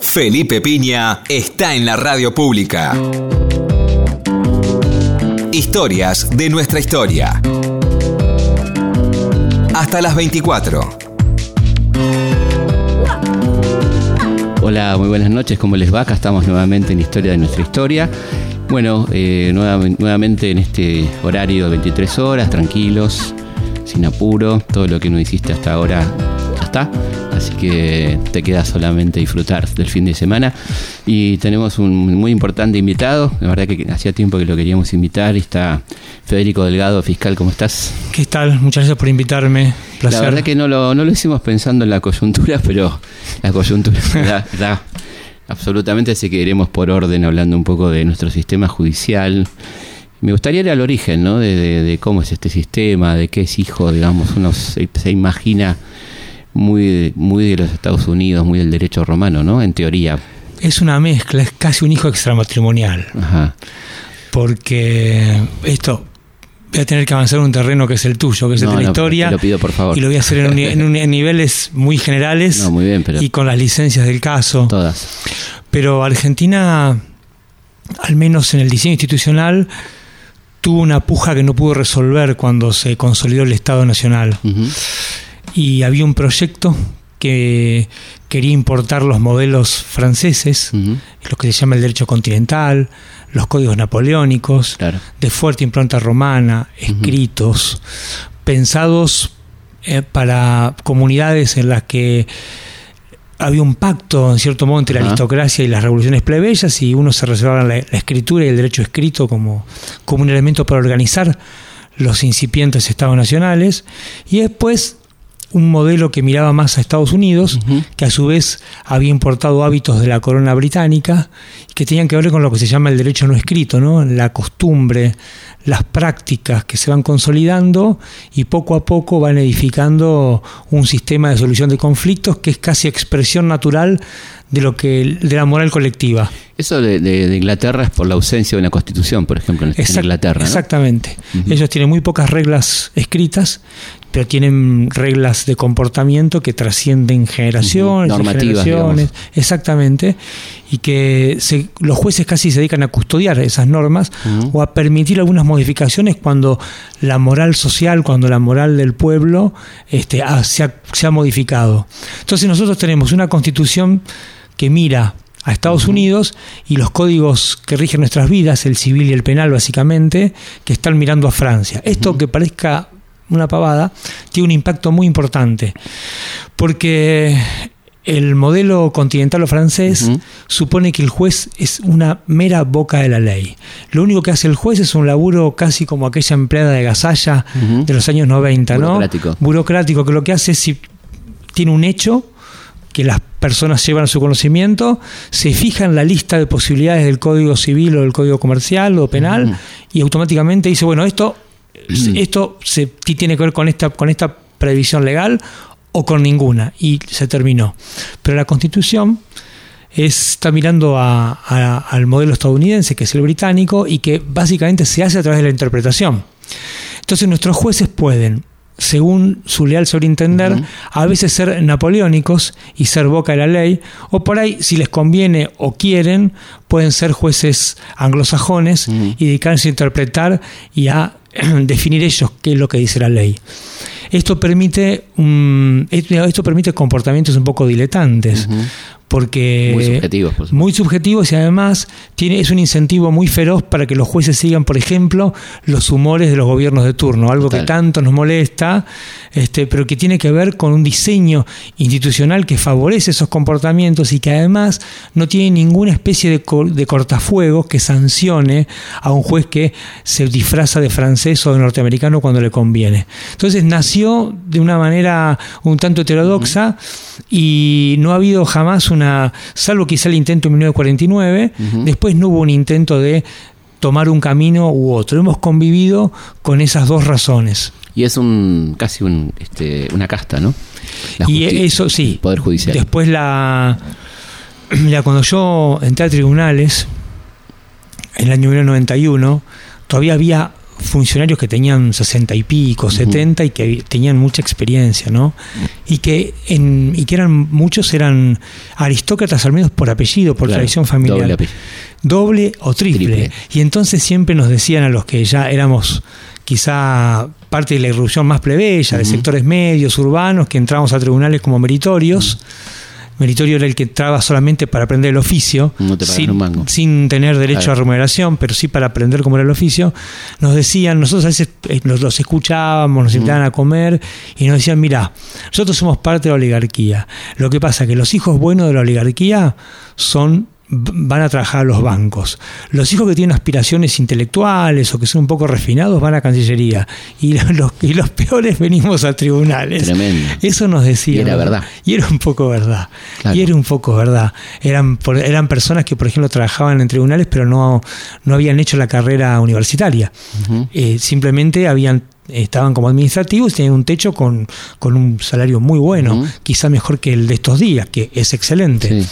Felipe Piña está en la radio pública. Historias de nuestra historia. Hasta las 24. Hola, muy buenas noches, ¿cómo les va? Acá estamos nuevamente en Historia de nuestra historia. Bueno, eh, nuevamente en este horario de 23 horas, tranquilos, sin apuro, todo lo que no hiciste hasta ahora ya está. Así que te queda solamente disfrutar del fin de semana. Y tenemos un muy importante invitado. La verdad que hacía tiempo que lo queríamos invitar. Y está Federico Delgado, fiscal. ¿Cómo estás? ¿Qué tal? Muchas gracias por invitarme. Placer. La verdad que no lo, no lo hicimos pensando en la coyuntura, pero la coyuntura da, absolutamente. Así que iremos por orden hablando un poco de nuestro sistema judicial. Me gustaría ir al origen, ¿no? De, cómo es este sistema, de qué es hijo, digamos, uno se imagina muy, muy de los Estados Unidos, muy del derecho romano, ¿no? En teoría. Es una mezcla, es casi un hijo extramatrimonial. Ajá. Porque esto, voy a tener que avanzar en un terreno que es el tuyo, que es el de la historia. lo pido por favor. Y lo voy a hacer en, niveles muy generales no, muy bien, pero y con las licencias del caso. Todas. Pero Argentina, al menos en el diseño institucional, tuvo una puja que no pudo resolver cuando se consolidó el Estado Nacional y había un proyecto que quería importar los modelos franceses, lo que se llama el derecho continental, los códigos napoleónicos, de fuerte impronta romana, escritos, pensados eh, para comunidades en las que había un pacto, en cierto modo, entre la aristocracia y las revoluciones plebeyas, y uno se reservaba la, escritura y el derecho escrito como, como un elemento para organizar los incipientes estados nacionales, y después un modelo que miraba más a Estados Unidos, que a su vez había importado hábitos de la corona británica, que tenían que ver con lo que se llama el derecho no escrito, ¿no? la costumbre, las prácticas que se van consolidando y poco a poco van edificando un sistema de solución de conflictos que es casi expresión natural de lo que de la moral colectiva. Eso de, Inglaterra es por la ausencia de una constitución, por ejemplo, en, Inglaterra. Exactamente. Ellos tienen muy pocas reglas escritas, pero tienen reglas de comportamiento que trascienden generaciones, normativas, generaciones, exactamente, y que los jueces casi se dedican a custodiar esas normas o a permitir algunas modificaciones cuando la moral social, cuando la moral del pueblo este, se, ha, se ha modificado. Entonces nosotros tenemos una constitución que mira a Estados Unidos y los códigos que rigen nuestras vidas, el civil y el penal básicamente, que están mirando a Francia. Esto que parezca una pavada, tiene un impacto muy importante, porque el modelo continental o francés supone que el juez es una mera boca de la ley. Lo único que hace el juez es un laburo casi como aquella empleada de gasalla de los años 90, ¿no? Burocrático. Burocrático, que lo que hace es si tiene un hecho, que las personas llevan a su conocimiento, se fija en la lista de posibilidades del Código Civil o del Código Comercial o Penal y automáticamente dice, bueno, esto, esto se, tiene que ver con esta, con esta previsión legal o con ninguna y se terminó. Pero la Constitución está mirando al modelo estadounidense, que es el británico, y que básicamente se hace a través de la interpretación. Entonces nuestros jueces pueden según su leal sobreentender, a veces ser napoleónicos y ser boca de la ley, o por ahí, si les conviene o quieren, pueden ser jueces anglosajones y dedicarse a interpretar y a definir ellos qué es lo que dice la ley. Esto permite, esto permite comportamientos un poco diletantes, porque muy subjetivos, muy subjetivos y además tiene es un incentivo muy feroz para que los jueces sigan, por ejemplo, los humores de los gobiernos de turno, algo que tanto nos molesta, este, pero que tiene que ver con un diseño institucional que favorece esos comportamientos y que además no tiene ninguna especie de, de cortafuegos que sancione a un juez que se disfraza de francés o de norteamericano cuando le conviene. Entonces nació de una manera un tanto heterodoxa y no ha habido jamás un salvo quizá el intento en 1949, después no hubo un intento de tomar un camino u otro. Hemos convivido con esas dos razones. Y es un casi un, este, una casta, ¿no? y eso sí. Poder judicial. Después la, la cuando yo entré a tribunales en el año 1991, todavía había funcionarios que tenían 60 y pico, 70 y que tenían mucha experiencia, ¿no? Y que, en, y que eran muchos eran aristócratas al menos por apellido, por tradición familiar. Doble, o triple. Y entonces siempre nos decían a los que ya éramos quizá parte de la irrupción más plebeya, de sectores medios, urbanos, que entramos a tribunales como meritorios. Meritorio era el que entraba solamente para aprender el oficio, sin, tener derecho a remuneración, pero sí para aprender cómo era el oficio. Nos decían, nosotros a veces eh, los, escuchábamos, nos invitaban a comer y nos decían, mira, nosotros somos parte de la oligarquía. Lo que pasa es que los hijos buenos de la oligarquía son van a trabajar a los bancos. Los hijos que tienen aspiraciones intelectuales o que son un poco refinados van a Cancillería. Y los, y los peores venimos a tribunales. Tremendo. Eso nos decía. Y era verdad. Y era un poco verdad. Y era un poco verdad. Eran, eran personas que, por ejemplo, trabajaban en tribunales, pero no, no habían hecho la carrera universitaria. Eh, simplemente habían estaban como administrativos y tenían un techo con, un salario muy bueno, quizá mejor que el de estos días, que es excelente.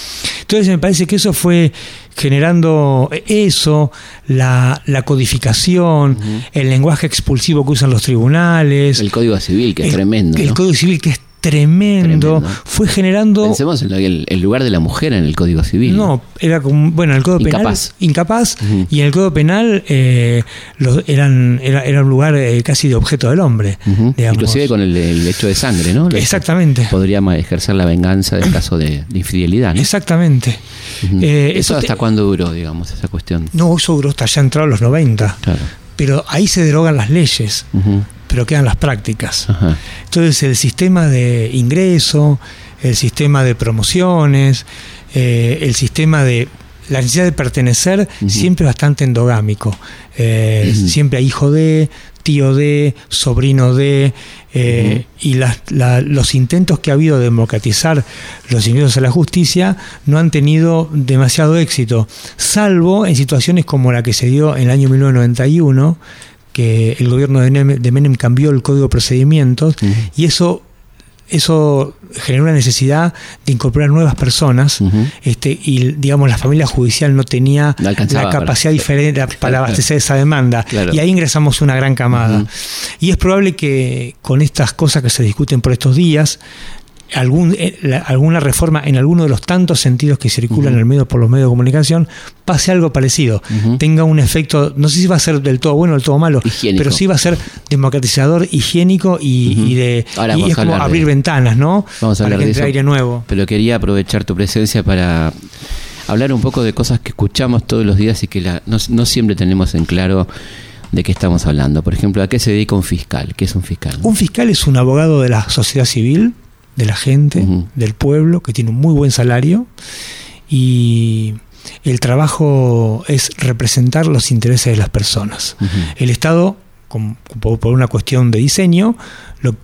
Entonces me parece que eso fue generando eso, la, codificación, el lenguaje expulsivo que usan los tribunales. El Código Civil, que es tremendo. El Código Civil, que es tremendo, fue generando... Pensemos en el, lugar de la mujer en el Código Civil. No, era como, bueno, en el Código incapaz. Penal... Incapaz. Y en el Código Penal eh, eran, era, un lugar eh, casi de objeto del hombre. Inclusive con el, hecho de sangre, ¿no? Exactamente. Podría ejercer la venganza en caso de, infidelidad. Exactamente. Eh, ¿Eso, hasta cuándo duró, digamos, esa cuestión? No, eso duró hasta ya entrado los 90. Claro. Pero ahí se derogan las leyes pero quedan las prácticas. Entonces el sistema de ingreso, el sistema de promociones, eh, el sistema de la necesidad de pertenecer siempre es bastante endogámico. Eh, siempre hay hijo de, tío de, sobrino de, eh, y los intentos que ha habido de democratizar los ingresos a la justicia no han tenido demasiado éxito, salvo en situaciones como la que se dio en el año 1991, que el gobierno de Menem, cambió el código de procedimientos y eso eso generó una necesidad de incorporar nuevas personas este, y digamos la familia judicial no tenía la capacidad diferente para abastecer esa demanda. Y ahí ingresamos una gran camada. Y es probable que con estas cosas que se discuten por estos días algún, eh, alguna reforma en alguno de los tantos sentidos que circulan en el medio por los medios de comunicación pase algo parecido, tenga un efecto, no sé si va a ser del todo bueno o del todo malo, pero sí va a ser democratizador, higiénico y, de y es como abrir ventanas, ¿no? Vamos a hablar de eso, aire nuevo. Pero quería aprovechar tu presencia para hablar un poco de cosas que escuchamos todos los días y que la, no, no siempre tenemos en claro de qué estamos hablando. Por ejemplo, ¿a qué se dedica un fiscal? ¿Qué es un fiscal? Un fiscal es un abogado de la sociedad civil de la gente, del pueblo, que tiene un muy buen salario y el trabajo es representar los intereses de las personas. El Estado, por una cuestión de diseño,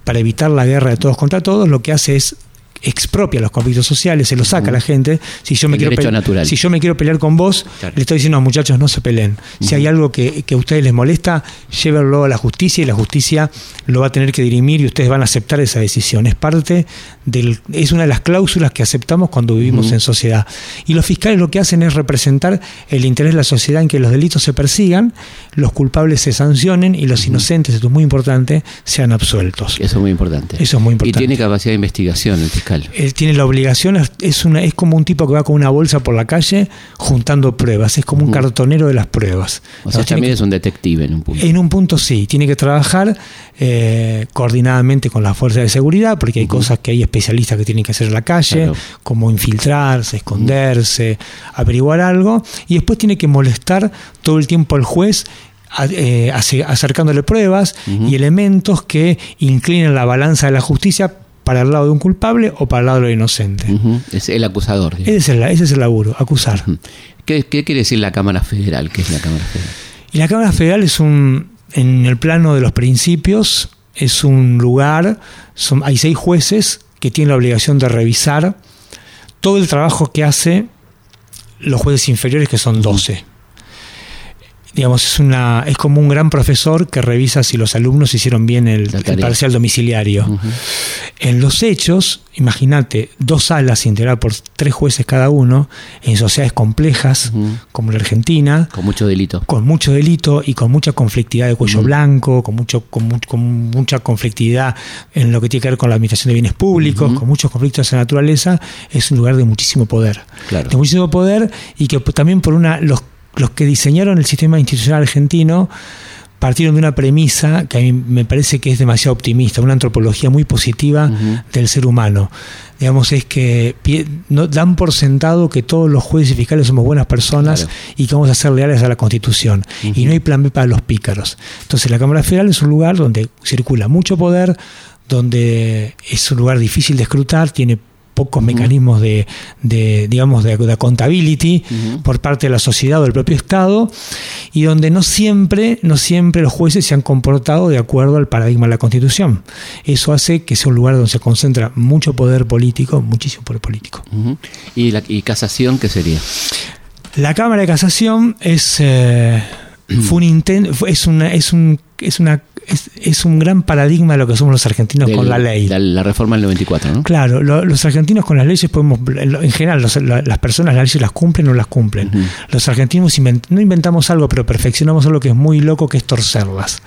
para evitar la guerra de todos contra todos, lo que hace es expropia los conflictos sociales, se los saca a la gente. Si yo, me quiero natural. si yo me quiero pelear con vos, le estoy diciendo a los muchachos no se peleen. Si hay algo que, a ustedes les molesta, llévenlo a la justicia y la justicia lo va a tener que dirimir y ustedes van a aceptar esa decisión. Es parte del, es una de las cláusulas que aceptamos cuando vivimos en sociedad. Y los fiscales lo que hacen es representar el interés de la sociedad en que los delitos se persigan, los culpables se sancionen y los inocentes, esto es muy importante, sean absueltos. Eso es muy importante. Eso es muy importante. Y tiene capacidad de investigación el fiscal. Él tiene la obligación, es, una, es como un tipo que va con una bolsa por la calle juntando pruebas, es como un cartonero de las pruebas. O sea, también es un detective en un punto. En un punto sí, tiene que trabajar eh, coordinadamente con las fuerzas de seguridad, porque hay cosas que hay especialistas que tienen que hacer en la calle, como infiltrarse, esconderse, averiguar algo, y después tiene que molestar todo el tiempo al juez eh, acercándole pruebas y elementos que inclinen la balanza de la justicia para el lado de un culpable o para el lado de lo inocente. Es el acusador. Ese es el, ese es el laburo, acusar. ¿Qué, quiere decir la Cámara Federal? ¿Qué es la Cámara Federal? Y la Cámara Federal es un, en el plano de los principios, es un lugar, son, hay seis jueces que tienen la obligación de revisar todo el trabajo que hace los jueces inferiores, que son 12. Digamos, es una es como un gran profesor que revisa si los alumnos hicieron bien el, parcial domiciliario. En los hechos, imagínate, dos salas integradas por tres jueces cada uno, en sociedades complejas, como la Argentina. Con mucho delito. Con mucho delito y con mucha conflictividad de cuello blanco, con, mucho, con, mucha conflictividad en lo que tiene que ver con la administración de bienes públicos, con muchos conflictos de naturaleza, es un lugar de muchísimo poder. De muchísimo poder y que también por una los los que diseñaron el sistema institucional argentino partieron de una premisa que a mí me parece que es demasiado optimista, una antropología muy positiva del ser humano. Digamos, es que dan por sentado que todos los jueces y fiscales somos buenas personas y que vamos a ser leales a la Constitución. Y no hay plan B para los pícaros. Entonces, la Cámara Federal es un lugar donde circula mucho poder, donde es un lugar difícil de escrutar, tiene pocos mecanismos de, digamos, de, accountability por parte de la sociedad o del propio Estado, y donde no siempre, no siempre los jueces se han comportado de acuerdo al paradigma de la Constitución. Eso hace que sea un lugar donde se concentra mucho poder político, muchísimo poder político. ¿Y, la, ¿Y casación qué sería? La Cámara de Casación es, eh, fue un intento, es, una, es, un, es una es, un gran paradigma de lo que somos los argentinos con la ley. La, reforma del 94, ¿no? Claro, los argentinos con las leyes podemos, en general, las personas las leyes las cumplen o no las cumplen. Los argentinos no inventamos algo, pero perfeccionamos algo que es muy loco, que es torcerlas.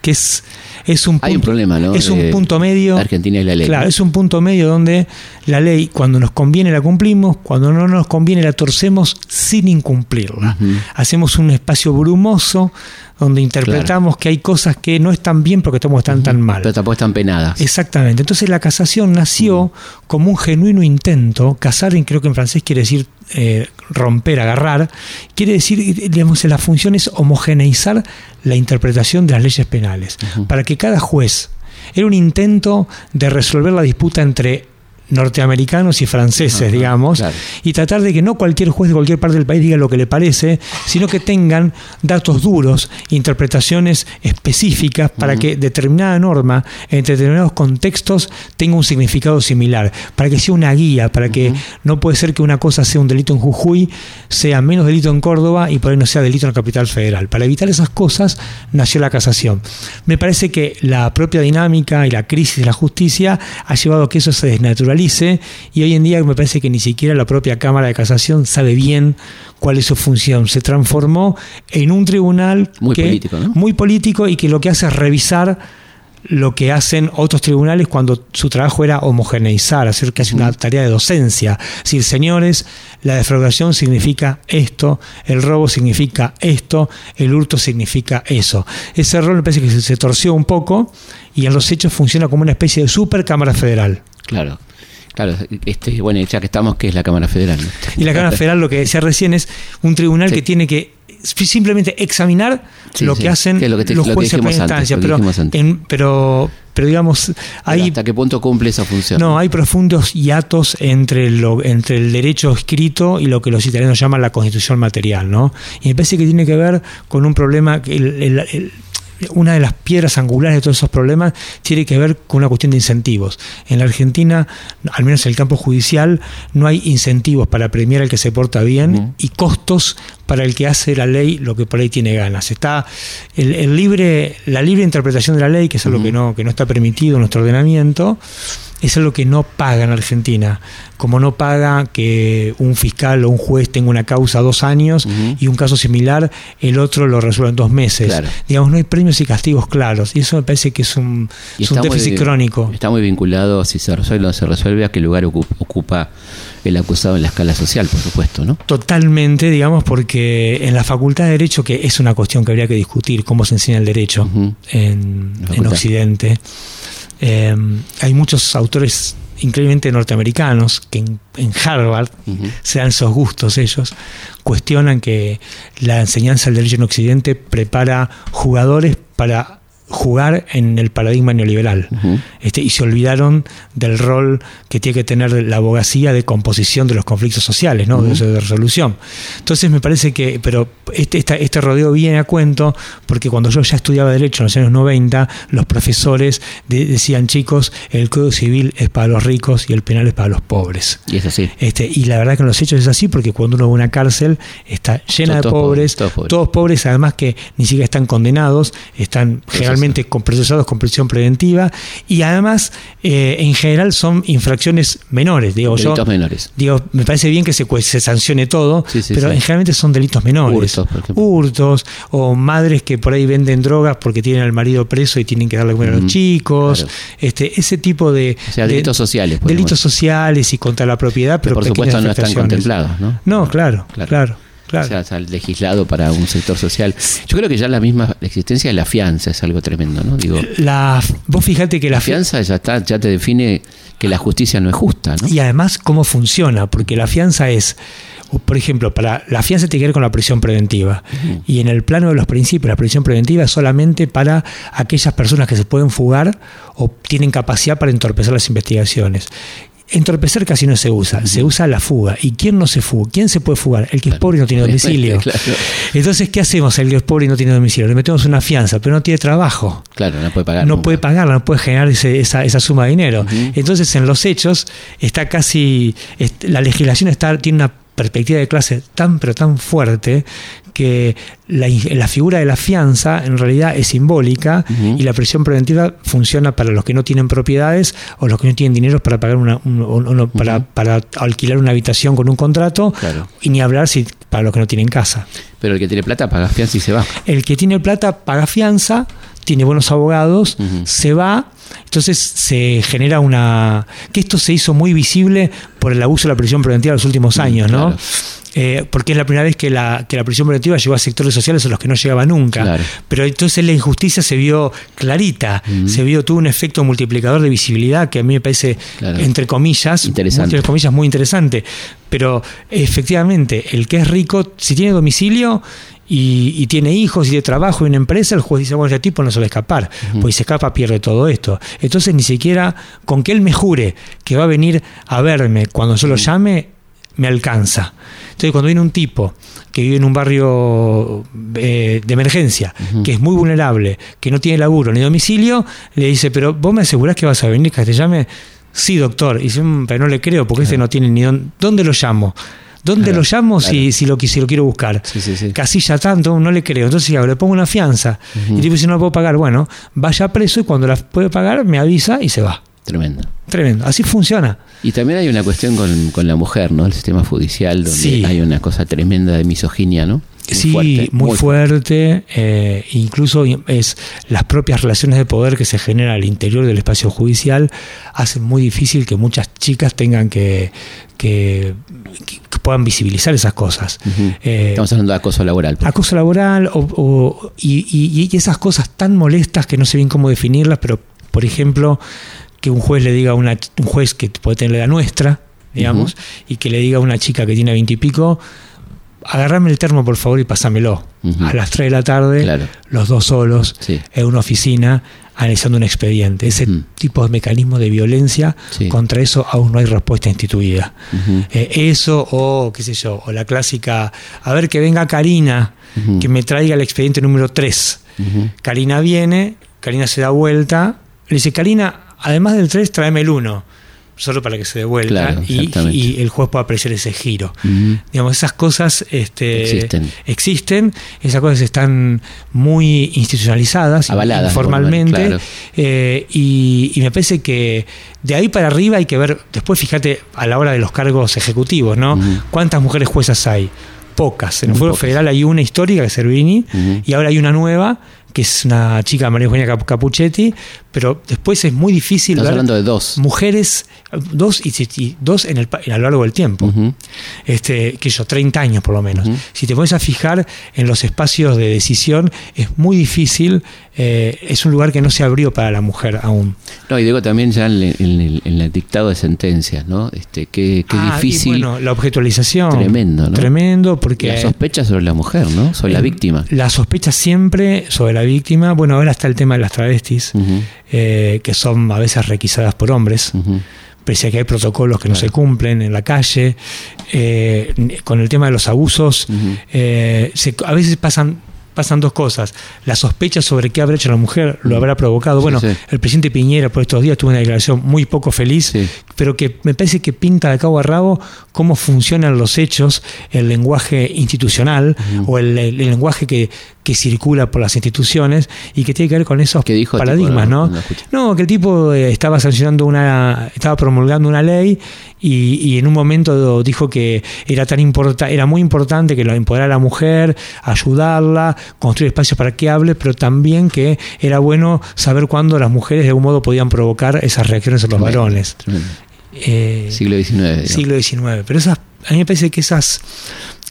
Que es, es un Hay un problema, ¿no? Es un eh, punto medio. Argentina y la ley. Claro, es un punto medio donde la ley, cuando nos conviene, la cumplimos, cuando no nos conviene, la torcemos sin incumplirla. Hacemos un espacio brumoso donde interpretamos que hay cosas que no están bien porque estamos tan tan mal. Pero tampoco están penadas. Exactamente. Entonces la casación nació como un genuino intento. Casar, creo que en francés quiere decir eh, romper, agarrar. Quiere decir, digamos, la función es homogeneizar la interpretación de las leyes penales. Para que cada juez. Era un intento de resolver la disputa entre norteamericanos y franceses, digamos, y tratar de que no cualquier juez de cualquier parte del país diga lo que le parece, sino que tengan datos duros, interpretaciones específicas para que determinada norma en determinados contextos tenga un significado similar, para que sea una guía, para que no puede ser que una cosa sea un delito en Jujuy, sea menos delito en Córdoba y por ahí no sea delito en la capital federal. Para evitar esas cosas nació la casación. Me parece que la propia dinámica y la crisis de la justicia ha llevado a que eso se desnaturalice y hoy en día me parece que ni siquiera la propia Cámara de Casación sabe bien cuál es su función. Se transformó en un tribunal muy político, muy político y que lo que hace es revisar lo que hacen otros tribunales cuando su trabajo era homogeneizar, hacer casi una tarea de docencia. Es decir, señores, la defraudación significa esto, el robo significa esto, el hurto significa eso. Ese rol me parece que se torció un poco y en los hechos funciona como una especie de super cámara federal. Claro. Claro, este, bueno, ya que estamos, que es la Cámara Federal. Y la Cámara Federal, lo que decía recién, es un tribunal que tiene que simplemente examinar lo que hacen los jueces de instancia. Pero, pero, pero digamos, hay, ¿hasta qué punto cumple esa función? No, hay profundos hiatos entre, lo, entre el derecho escrito y lo que los italianos llaman la constitución material, ¿no? Y me parece que tiene que ver con un problema que el, una de las piedras angulares de todos esos problemas tiene que ver con una cuestión de incentivos. En la Argentina, al menos en el campo judicial, no hay incentivos para premiar al que se porta bien y costos para el que hace la ley lo que por ahí tiene ganas. Está el, libre, la libre interpretación de la ley, que es algo que, no, que no está permitido en nuestro ordenamiento, es algo que no paga en Argentina. Como no paga que un fiscal o un juez tenga una causa dos años y un caso similar, el otro lo resuelve en dos meses. Digamos, no hay premios y castigos claros. Y eso me parece que es un, déficit crónico. Está muy vinculado, si se resuelve o no se resuelve, a qué lugar ocupa el acusado en la escala social, por supuesto, ¿no? Totalmente, digamos, porque en la Facultad de Derecho, que es una cuestión que habría que discutir, cómo se enseña el derecho en, en Occidente, eh, hay muchos autores increíblemente norteamericanos que en, Harvard se dan esos gustos ellos, cuestionan que la enseñanza del derecho en Occidente prepara jugadores para jugar en el paradigma neoliberal. este, y se olvidaron del rol que tiene que tener la abogacía de composición de los conflictos sociales, ¿no? de, resolución. Entonces me parece que, pero este, este rodeo viene a cuento porque cuando yo ya estudiaba Derecho en los años 90, los profesores decían, chicos, el Código Civil es para los ricos y el penal es para los pobres. Y es así. Este, y la verdad que en los hechos es así porque cuando uno va a una cárcel está llena de pobres, todos pobres, además que ni siquiera están condenados, están generalmente procesados con prisión preventiva y además eh, en general son infracciones menores. Digo, delitos menores. Digo, me parece bien que se, se sancione todo, pero generalmente son delitos menores. Hurtos, o madres que por ahí venden drogas porque tienen al marido preso y tienen que darle comer a los chicos. este Ese tipo de... delitos sociales. Delitos sociales y contra la propiedad, pero por supuesto no están contemplados, ¿no? No, claro, claro. Claro. O sea, legislado para un sector social. Yo creo que ya la misma existencia de la fianza es algo tremendo, ¿no? Digo, la, vos fíjate que la, fianza ya está, ya te define que la justicia no es justa, ¿no? Y además cómo funciona, porque la fianza es, por ejemplo, para la fianza tiene que ver con la prisión preventiva. Y en el plano de los principios, la prisión preventiva es solamente para aquellas personas que se pueden fugar o tienen capacidad para entorpecer las investigaciones. Entorpecer casi no se usa, se usa la fuga. ¿Y quién no se fuga? ¿Quién se puede fugar? El que es pobre y no tiene domicilio. Entonces, ¿qué hacemos? El que es pobre y no tiene domicilio. Le metemos una fianza, pero no tiene trabajo. Claro, no puede pagar. No puede pagarla, no puede generar esa, esa, suma de dinero. Entonces, en los hechos, está casi. La legislación está, tiene una perspectiva de clase tan pero tan fuerte que la, figura de la fianza en realidad es simbólica y la prisión preventiva funciona para los que no tienen propiedades o los que no tienen dinero para pagar una, para, para, alquilar una habitación con un contrato y ni hablar si para los que no tienen casa. Pero el que tiene plata paga fianza y se va. El que tiene plata paga fianza, tiene buenos abogados, se va entonces se genera una... que esto se hizo muy visible por el abuso de la prisión preventiva en los últimos años, ¿no? Eh, porque es la primera vez que la, que la prisión preventiva llegó a sectores sociales a los que no llegaba nunca. Pero entonces la injusticia se vio clarita, se vio, tuvo un efecto multiplicador de visibilidad que a mí me parece, entre comillas, entre comillas, muy interesante. Pero efectivamente, el que es rico, si tiene domicilio, y, tiene hijos y de trabajo y una empresa, el juez dice, bueno, ese tipo no se va a escapar, pues si se escapa pierde todo esto. Entonces ni siquiera con que él me jure que va a venir a verme cuando yo lo llame, me alcanza. Entonces cuando viene un tipo que vive en un barrio eh, de emergencia, que es muy vulnerable, que no tiene laburo ni domicilio, le dice, pero vos me asegurás que vas a venir, que te llame. Sí, doctor. Y dice, mm, pero no le creo, porque ese no tiene ni dónde, dónde lo llamo. ¿Dónde lo llamo si, si, lo, si lo quiero buscar? Casilla tanto, no le creo. Entonces le pongo una fianza. Y tipo, si no lo puedo pagar, bueno, vaya preso y cuando la puede pagar me avisa y se va. Tremendo. Tremendo. Así funciona. Y también hay una cuestión con, con la mujer, ¿no? El sistema judicial, donde hay una cosa tremenda de misoginia, ¿no? sí, muy, fuerte. Eh, incluso es las propias relaciones de poder que se generan al interior del espacio judicial hacen muy difícil que muchas chicas tengan que, que, puedan visibilizar esas cosas. Eh, Estamos hablando de acoso laboral. Acoso laboral o, y, esas cosas tan molestas que no sé bien cómo definirlas, pero por ejemplo que un juez le diga a una, un juez que puede tener la nuestra, digamos, y que le diga a una chica que tiene veintipico, agarrame el termo por favor y pásamelo. A las 3 de la tarde, los dos solos, en una oficina, analizando un expediente. Ese tipo de mecanismo de violencia, contra eso aún no hay respuesta instituida. Eh, eso o, qué sé yo, o la clásica, a ver que venga Karina, que me traiga el expediente número 3. Karina viene, Karina se da vuelta, le dice, Karina, además del 3, tráeme el 1 solo para que se devuelva y, el juez pueda apreciar ese giro. Digamos, esas cosas este, existen. esas cosas están muy institucionalizadas, Avaladas, formalmente, eh, y, me parece que de ahí para arriba hay que ver, después fíjate a la hora de los cargos ejecutivos, ¿no? ¿Cuántas mujeres juezas hay? Pocas. En el Fuero Federal hay una histórica, que es Servini, y ahora hay una nueva que es una chica María Eugenia Capuchetti, pero después es muy difícil Estás hablando de dos. Mujeres, dos y, dos en el, a lo largo del tiempo. este, que yo, 30 años por lo menos. Si te pones a fijar en los espacios de decisión, es muy difícil, eh, es un lugar que no se abrió para la mujer aún. No, y digo también ya en, el, dictado de sentencias, ¿no? Este, qué, qué ah, difícil. bueno, la objetualización. Tremendo, ¿no? Tremendo, porque. La sospecha sobre la mujer, ¿no? Sobre la víctima. La sospecha siempre sobre la víctima. Bueno, ahora está el tema de las travestis, eh, que son a veces requisadas por hombres. Pese a que hay protocolos que no se cumplen en la calle, eh, con el tema de los abusos, a veces pasan pasan dos cosas. La sospecha sobre qué habrá hecho la mujer lo habrá provocado. bueno, el presidente Piñera por estos días tuvo una declaración muy poco feliz, pero que me parece que pinta de cabo a rabo cómo funcionan los hechos, el lenguaje institucional o el, lenguaje que, que, circula por las instituciones y que tiene que ver con esos paradigmas, ¿no? No, que el tipo eh, estaba sancionando una, estaba promulgando una ley y, en un momento dijo que era tan importante, era muy importante que lo empoderara a la mujer, ayudarla, construir espacios para que hable, pero también que era bueno saber cuándo las mujeres de algún modo podían provocar esas reacciones en los varones. Eh, siglo XIX. Siglo XIX. Pero esas, a mí me parece que esas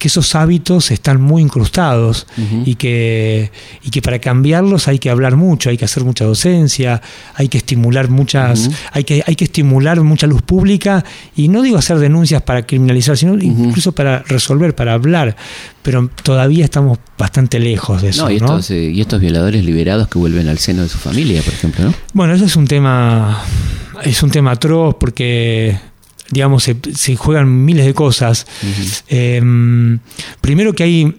que esos hábitos están muy incrustados y, que, y que para cambiarlos hay que hablar mucho, hay que hacer mucha docencia, hay que estimular muchas, hay, que, hay que estimular mucha luz pública y no digo hacer denuncias para criminalizar, sino incluso para resolver, para hablar, pero todavía estamos bastante lejos de eso. y, estos, eh, y estos violadores liberados que vuelven al seno de su familia, por ejemplo, ¿no? Bueno, eso es un tema, es un tema atroz porque digamos, se, juegan miles de cosas. Em, primero que hay,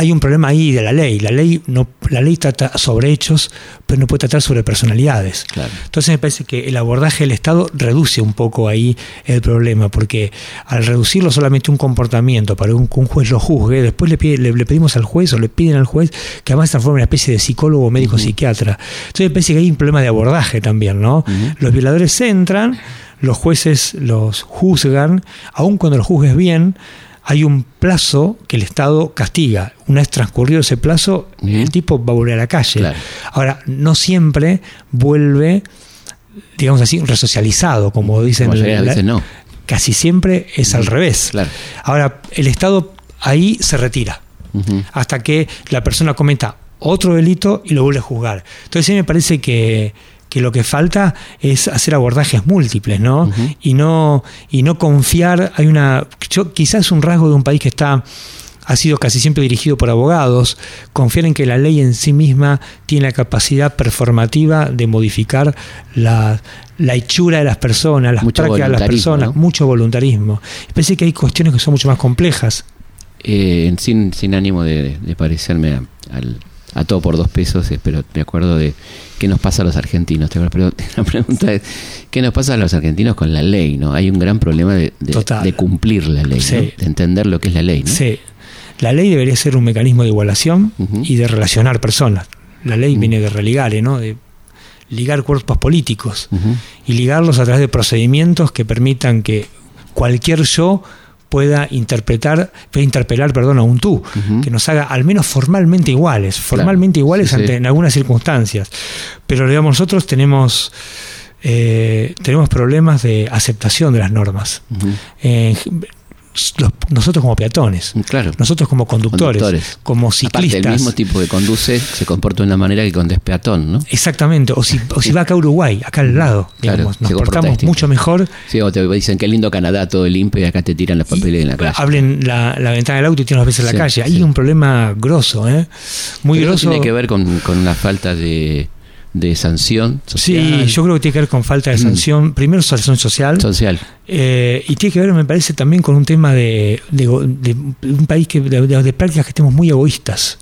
hay un problema ahí de la ley. La ley, no, la ley trata sobre hechos, pero no puede tratar sobre personalidades. Entonces me parece que el abordaje del Estado reduce un poco ahí el problema, porque al reducirlo solamente un comportamiento para que un, juez lo juzgue, después le, le, pedimos al juez o le piden al juez que además se transforme en una especie de psicólogo, médico, psiquiatra. Entonces me parece que hay un problema de abordaje también, ¿no? Los violadores entran los jueces los juzgan, aun cuando los juzgues bien, hay un plazo que el Estado castiga. Una vez transcurrido ese plazo, el tipo va a volver a la calle. Ahora, no siempre vuelve, digamos así, resocializado, como dicen. no. Casi siempre es al revés. Ahora, el Estado ahí se retira. Hasta que la persona cometa otro delito y lo vuelve a juzgar. Entonces, a mí me parece que que lo que falta es hacer abordajes múltiples, ¿no? Y no y no confiar, hay una quizás un rasgo de un país que está ha sido casi siempre dirigido por abogados, confiar en que la ley en sí misma tiene la capacidad performativa de modificar la, hechura de las personas, las prácticas de las personas, mucho voluntarismo. Parece que hay cuestiones que son mucho más complejas. Eh, sin, sin ánimo de, parecerme al, a todo por dos pesos, eh, pero de acuerdo de qué nos pasa a los argentinos. Pero la pregunta es, ¿qué nos pasa a los argentinos con la ley? no Hay un gran problema de, cumplir la ley, de entender lo que es la ley. ¿no? Sí, la ley debería ser un mecanismo de igualación y de relacionar personas. La ley viene de religare, ¿no? de ligar cuerpos políticos y ligarlos a través de procedimientos que permitan que cualquier yo pueda interpretar, pueda interpelar, perdón, a un tú, que nos haga al menos formalmente iguales, formalmente iguales ante, en algunas circunstancias. Pero digamos, nosotros tenemos eh, tenemos problemas de aceptación de las normas nosotros como peatones, claro. nosotros como conductores, como ciclistas. el mismo tipo de conduce se comporta de una manera que cuando es peatón, ¿no? Exactamente, o si, o si va acá a Uruguay, acá al lado, digamos, nos portamos mucho mejor. Sí, o te dicen qué lindo Canadá, todo limpio y acá te tiran los papeles en la calle. Hablen la, ventana del auto y tienen los veces en la calle. Hay un problema grosso, ¿eh? Muy grosso. tiene que ver con, con la falta de de sanción social. Sí, yo creo que tiene que ver con falta de mm. sanción, primero sanción social. Social. Eh, y tiene que ver, me parece, también con un tema de, de, un país que de, prácticas que estemos muy egoístas,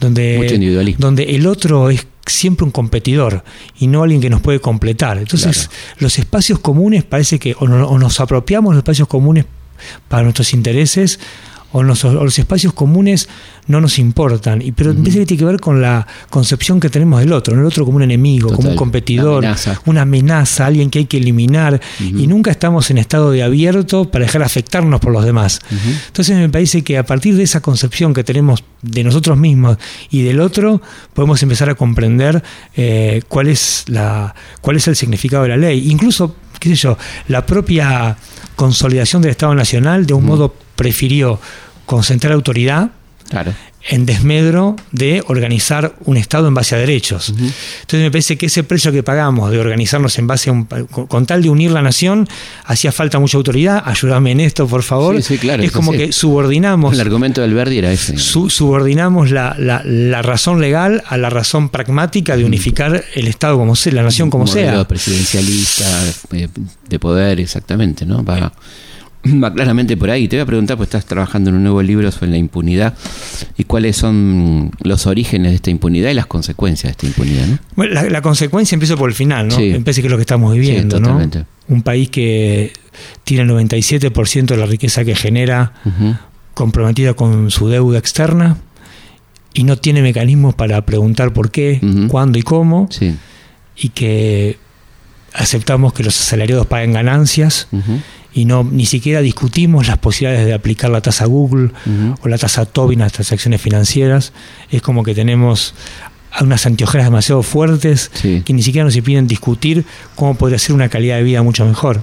donde, donde el otro es siempre un competidor y no alguien que nos puede completar. Entonces, los espacios comunes parece que o, nos apropiamos los espacios comunes para nuestros intereses o los, espacios comunes no nos importan. Y, pero uh tiene que ver con la concepción que tenemos del otro, el otro como un enemigo, como un competidor, una amenaza. alguien que hay que eliminar. Y nunca estamos en estado de abierto para dejar afectarnos por los demás. Entonces me parece que a partir de esa concepción que tenemos de nosotros mismos y del otro, podemos empezar a comprender eh, cuál, es la, cuál es el significado de la ley. Incluso, qué sé yo, la propia consolidación del Estado Nacional de un modo prefirió concentrar autoridad en desmedro de organizar un Estado en base a derechos. Entonces me parece que ese precio que pagamos de organizarnos en base a un, con, tal de unir la nación, hacía falta mucha autoridad, ayúdame en esto, por favor. Sí, sí, claro, es como que subordinamos... El argumento del Verdi era ese. su- subordinamos la, la- la razón legal a la razón pragmática de unificar el Estado como sea, la nación como modelo sea. presidencialista, eh, de poder, exactamente, ¿no? Va, va claramente por ahí. Te voy a preguntar, pues estás trabajando en un nuevo libro sobre la impunidad y cuáles son los orígenes de esta impunidad y las consecuencias de esta impunidad, ¿no? Bueno, la, la consecuencia empieza por el final, ¿no? Sí. Que es lo que estamos viviendo, Sí, ¿no? totalmente. Un país que tiene el 97% de la riqueza que genera Ujú. comprometida con su deuda externa y no tiene mecanismos para preguntar por qué, cuándo y cómo, Sí. y que aceptamos que los asalariados paguen ganancias. Y no ni siquiera discutimos las posibilidades de aplicar la tasa Google o la tasa Tobin a las transacciones financieras. Es como que tenemos unas anteojeras demasiado fuertes Sí. que ni siquiera nos impiden discutir cómo podría ser una calidad de vida mucho mejor.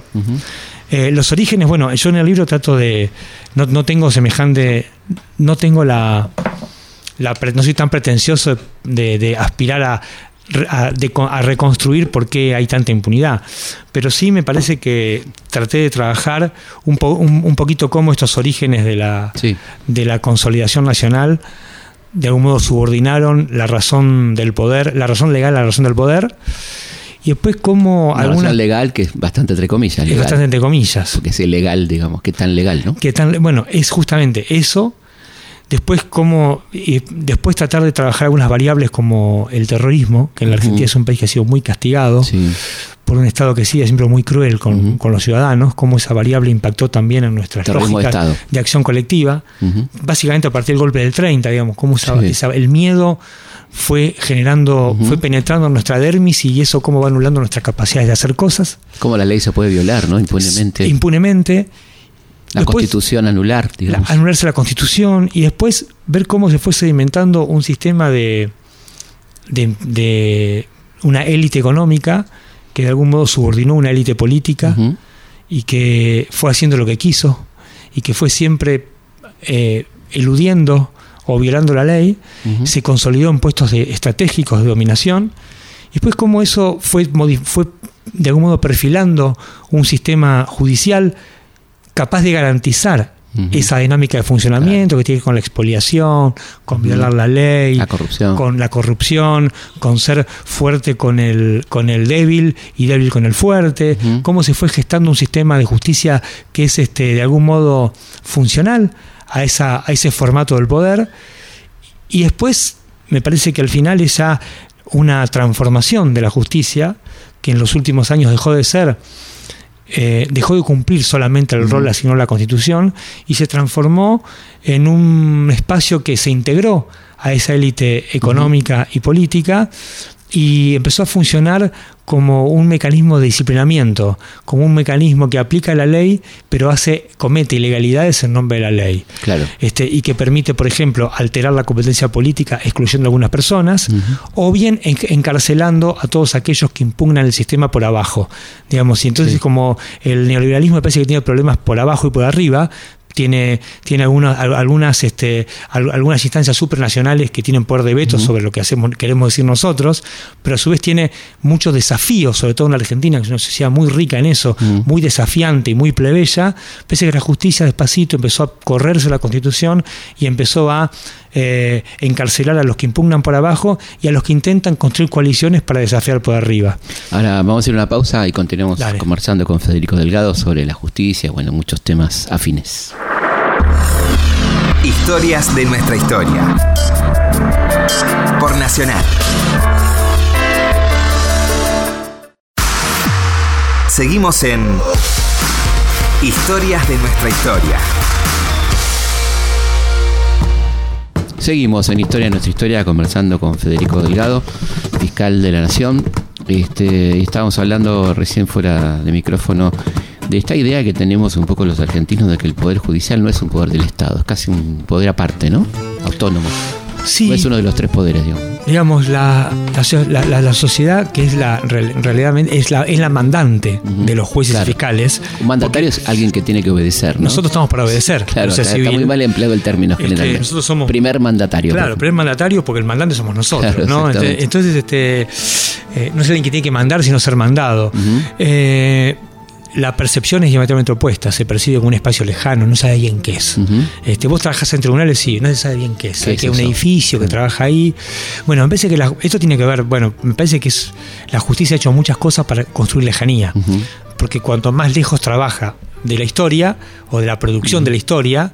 Eh, los orígenes, bueno, yo en el libro trato de. No, no tengo semejante. No tengo la. no soy tan pretencioso de, de aspirar a, a, de a reconstruir por qué hay tanta impunidad. Pero sí me parece que traté de trabajar un, po- un, un poquito cómo estos orígenes de la, Sí. de la consolidación nacional de algún modo subordinaron la razón del poder, la razón legal a la razón del poder. Y después cómo Una alguna razón legal que es bastante entre comillas, es bastante entre comillas. Porque es ilegal, digamos, que tan legal, ¿no? que tan bueno es justamente eso después cómo y después tratar de trabajar algunas variables como el terrorismo que en la Argentina es un país que ha sido muy castigado Sí. por un Estado que sigue siempre muy cruel con, con los ciudadanos cómo esa variable impactó también en nuestras de lógicas de acción colectiva básicamente a partir del golpe del 30 digamos cómo esa- Sí. esa- el miedo fue generando fue penetrando en nuestra dermis y eso cómo va anulando nuestras capacidades de hacer cosas Cómo la ley se puede violar, ¿no? Impunemente. impunemente la Después- constitución anular, la- digamos. anularse la constitución y después ver cómo se fue sedimentando un sistema de, de, de una élite económica que de algún modo subordinó una élite política y que fue haciendo lo que quiso y que fue siempre eh, eludiendo o violando la ley, se consolidó en puestos de- estratégicos de dominación y después cómo eso fue, fue de algún modo perfilando un sistema judicial capaz de garantizar esa dinámica de funcionamiento que tiene con la expoliación, con violar la ley, La corrupción. con la corrupción, con ser fuerte con el, con el débil y débil con el fuerte, cómo se fue gestando un sistema de justicia que es este de algún modo funcional a, esa, a ese formato del poder. Y después me parece que al final es ya una transformación de la justicia que en los últimos años dejó de ser eh, dejó de cumplir solamente el rol asignado a la Constitución y se transformó en un espacio que se integró a esa élite económica y política y empezó a funcionar como un mecanismo de disciplinamiento, como un mecanismo que aplica la ley, pero hace comete ilegalidades en nombre de la ley. Claro. Este, y que permite, por ejemplo, alterar la competencia política excluyendo a algunas personas, o bien en- encarcelando a todos aquellos que impugnan el sistema por abajo. Digamos, y entonces Sí. como el neoliberalismo me parece que tiene problemas por abajo y por arriba, tiene, tiene algunas, al- algunas, este, al- algunas instancias supranacionales que tienen poder de veto sobre lo que hacemos, queremos decir nosotros, pero a su vez tiene muchos desafíos, sobre todo en la Argentina, que es una sociedad muy rica en eso, muy desafiante y muy plebeya, pese a que la justicia despacito empezó a correrse la constitución y empezó a eh, encarcelar a los que impugnan por abajo y a los que intentan construir coaliciones para desafiar por arriba. Ahora vamos a hacer una pausa y continuamos Dale. conversando con Federico Delgado sobre la justicia, bueno, muchos temas afines. Historias de nuestra historia. Por Nacional. Seguimos en Historias de nuestra historia. Seguimos en Historia nuestra historia conversando con Federico Delgado, fiscal de la Nación. Este, estábamos hablando recién fuera de micrófono de esta idea que tenemos un poco los argentinos de que el poder judicial no es un poder del Estado, es casi un poder aparte, ¿no? Autónomo. Sí. ¿O es uno de los tres poderes, digamos? digamos, la, la, la, la, sociedad, que es la realidad es la, es la mandante uh -huh. de los jueces claro. fiscales. Un mandatario es alguien que tiene que obedecer, ¿no? Nosotros estamos para obedecer. Claro, está, está muy mal empleado el término generalmente. Este, nosotros somos primer mandatario. Claro, primer mandatario porque el mandante somos nosotros, Claro, ¿no? exactamente. Entonces, este, eh, no es alguien que tiene que mandar, sino ser mandado. Eh, la percepción es diametralmente opuesta, se percibe como un espacio lejano, no sabe bien qué es. Este, vos trabajás en tribunales, sí, no se sabe bien qué es. ¿Qué Hay es que un edificio que trabaja ahí. Bueno, me parece que la- esto tiene que ver, bueno, me parece que es, la justicia ha hecho muchas cosas para construir lejanía. Porque cuanto más lejos trabaja de la historia o de la producción de la historia,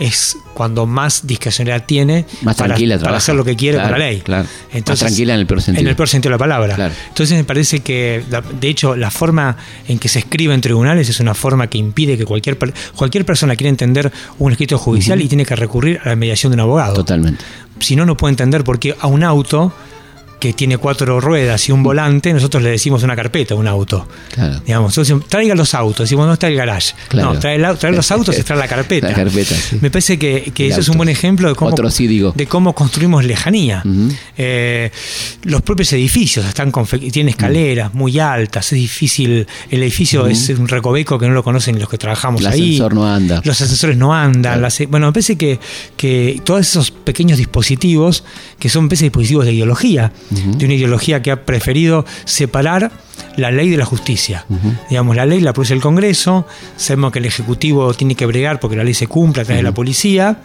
es cuando más discrecionalidad tiene Más para, tranquila para hacer lo que quiere Claro, con la ley. claro. Más tranquila en el peor sentido. En el peor sentido de la palabra. Claro. Entonces me parece que, de hecho, la forma en que se escribe en tribunales es una forma que impide que cualquier, cualquier persona quiera entender un escrito judicial y tiene que recurrir a la mediación de un abogado. Totalmente. Si no, no puede entender por qué a un auto que tiene cuatro ruedas y un volante, nosotros le decimos una carpeta un auto. Claro. Digamos, decimos, traiga los autos, decimos, no está el garage. Claro. No, trae, el traer los autos es traer la carpeta. La carpeta, sí. Me parece que, que El eso es un buen ejemplo de cómo, Otro sí digo. de cómo construimos lejanía. Eh, los propios edificios están tienen escaleras muy altas, es difícil, el edificio es un recoveco que no lo conocen los que trabajamos El ahí. ascensor no anda. Los ascensores no andan. Claro. las- bueno, me parece que, que todos esos pequeños dispositivos, que son pequeños dispositivos de ideología, De una ideología que ha preferido separar la ley de la justicia. Digamos, la ley la produce el Congreso, sabemos que el Ejecutivo tiene que bregar porque la ley se cumpla a través de la policía,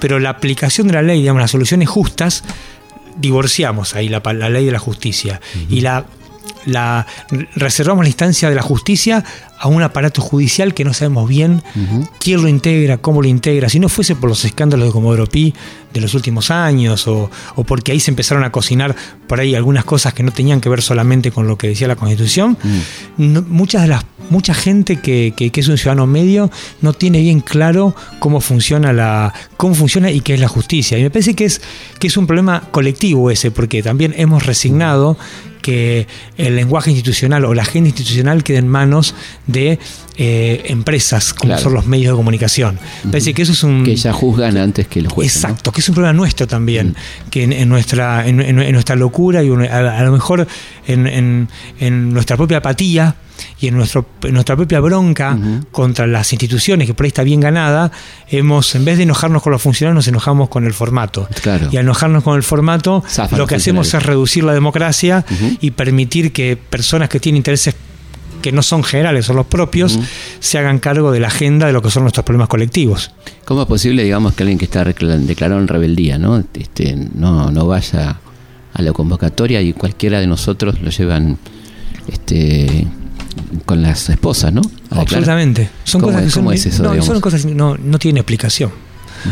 pero la aplicación de la ley, digamos, las soluciones justas, divorciamos ahí la, la ley de la justicia. Y la, la reservamos la instancia de la justicia a un aparato judicial que no sabemos bien quién lo integra, cómo lo integra. Si no fuese por los escándalos de Comodoro Pi de los últimos años o, o porque ahí se empezaron a cocinar por ahí algunas cosas que no tenían que ver solamente con lo que decía la Constitución, no- muchas de las mucha gente que, que- que es un ciudadano medio no tiene bien claro cómo funciona la cómo funciona y qué es la justicia. Y me parece que es que es un problema colectivo ese, porque también hemos resignado que el lenguaje institucional o la agenda institucional quede en manos de eh, empresas como Claro. son los medios de comunicación. Parece que eso es un Que ya juzgan antes que los jueces. ¿no? Exacto, que es un problema nuestro también, Mm. que en, en nuestra, en, nuestra locura y a, a lo mejor en- en nuestra propia apatía y en, nuestro, en nuestra propia bronca contra las instituciones, que por ahí está bien ganada, hemos, en vez de enojarnos con los funcionarios, nos enojamos con el formato. Claro. Y al enojarnos con el formato, lo que hacemos es reducir la democracia y permitir que personas que tienen intereses que no son generales, son los propios, se hagan cargo de la agenda de lo que son nuestros problemas colectivos. ¿Cómo es posible, digamos, que alguien que está declarado en rebeldía, ¿no? Este, no, no vaya a la convocatoria y cualquiera de nosotros lo llevan este, con las esposas, ¿no? Absolutamente. Son ¿Cómo cosas que es- son, es eso, no, son cosas no, no tienen explicación.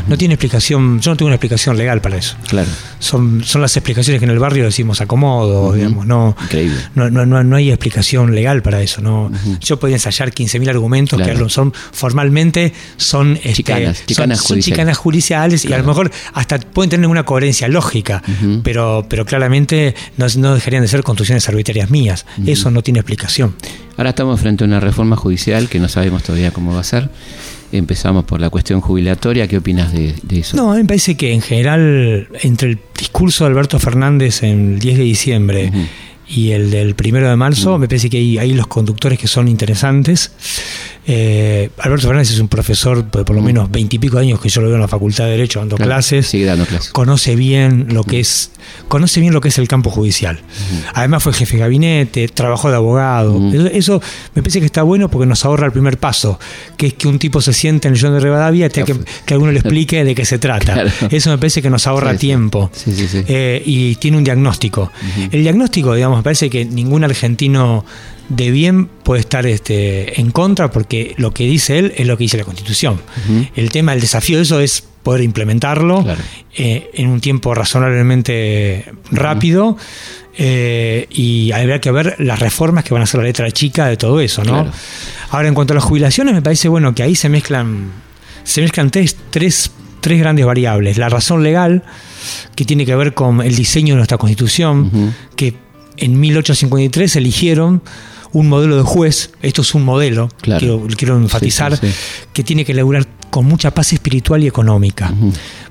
No tiene explicación, yo no tengo una explicación legal para eso. Claro, Son, son las explicaciones que en el barrio decimos acomodo, digamos, no, increíble. no, no, no, no hay explicación legal para eso. No, Yo podría ensayar 15.000 argumentos Claro. que son formalmente son, este, Chicanas, son- chicanas son, judiciales. chicanas judiciales y a lo mejor hasta pueden tener una coherencia lógica, pero, pero claramente no, no dejarían de ser construcciones arbitrarias mías. Eso no tiene explicación. Ahora estamos frente a una reforma judicial que no sabemos todavía cómo va a ser. Empezamos por la cuestión jubilatoria. ¿Qué opinas de, de eso? No, a mí me parece que en general, entre el discurso de Alberto Fernández en el 10 de diciembre. Y el del primero de marzo, me parece que hay, hay los conductores que son interesantes. Eh, Alberto Fernández es un profesor de por lo menos veintipico años que yo lo veo en la Facultad de Derecho dando Claro, clases. Sigue dando clases. Conoce bien lo que es, conoce bien lo que es el campo judicial. Además fue jefe de gabinete, trabajó de abogado. Eso, eso me parece que está bueno porque nos ahorra el primer paso, que es que un tipo se siente en el John de Rivadavia y tenga que, que alguno le explique de qué se trata. Claro. Eso me parece que nos ahorra Sí, tiempo. Sí, sí, sí. Eh, y tiene un diagnóstico. El diagnóstico, digamos, me parece que ningún argentino de bien puede estar este, en contra porque lo que dice él es lo que dice la Constitución. El tema, el desafío de eso es poder implementarlo Claro. eh, en un tiempo razonablemente rápido eh, y habrá que ver las reformas que van a ser la letra chica de todo eso, ¿no? Claro. Ahora, en cuanto a las jubilaciones, me parece bueno que ahí se mezclan, se mezclan tres, tres, tres grandes variables. La razón legal, que tiene que ver con el diseño de nuestra constitución, que en 1853 eligieron un modelo de juez, esto es un modelo, Claro. quiero, quiero enfatizar, Sí, sí, sí. que tiene que laburar con mucha paz espiritual y económica,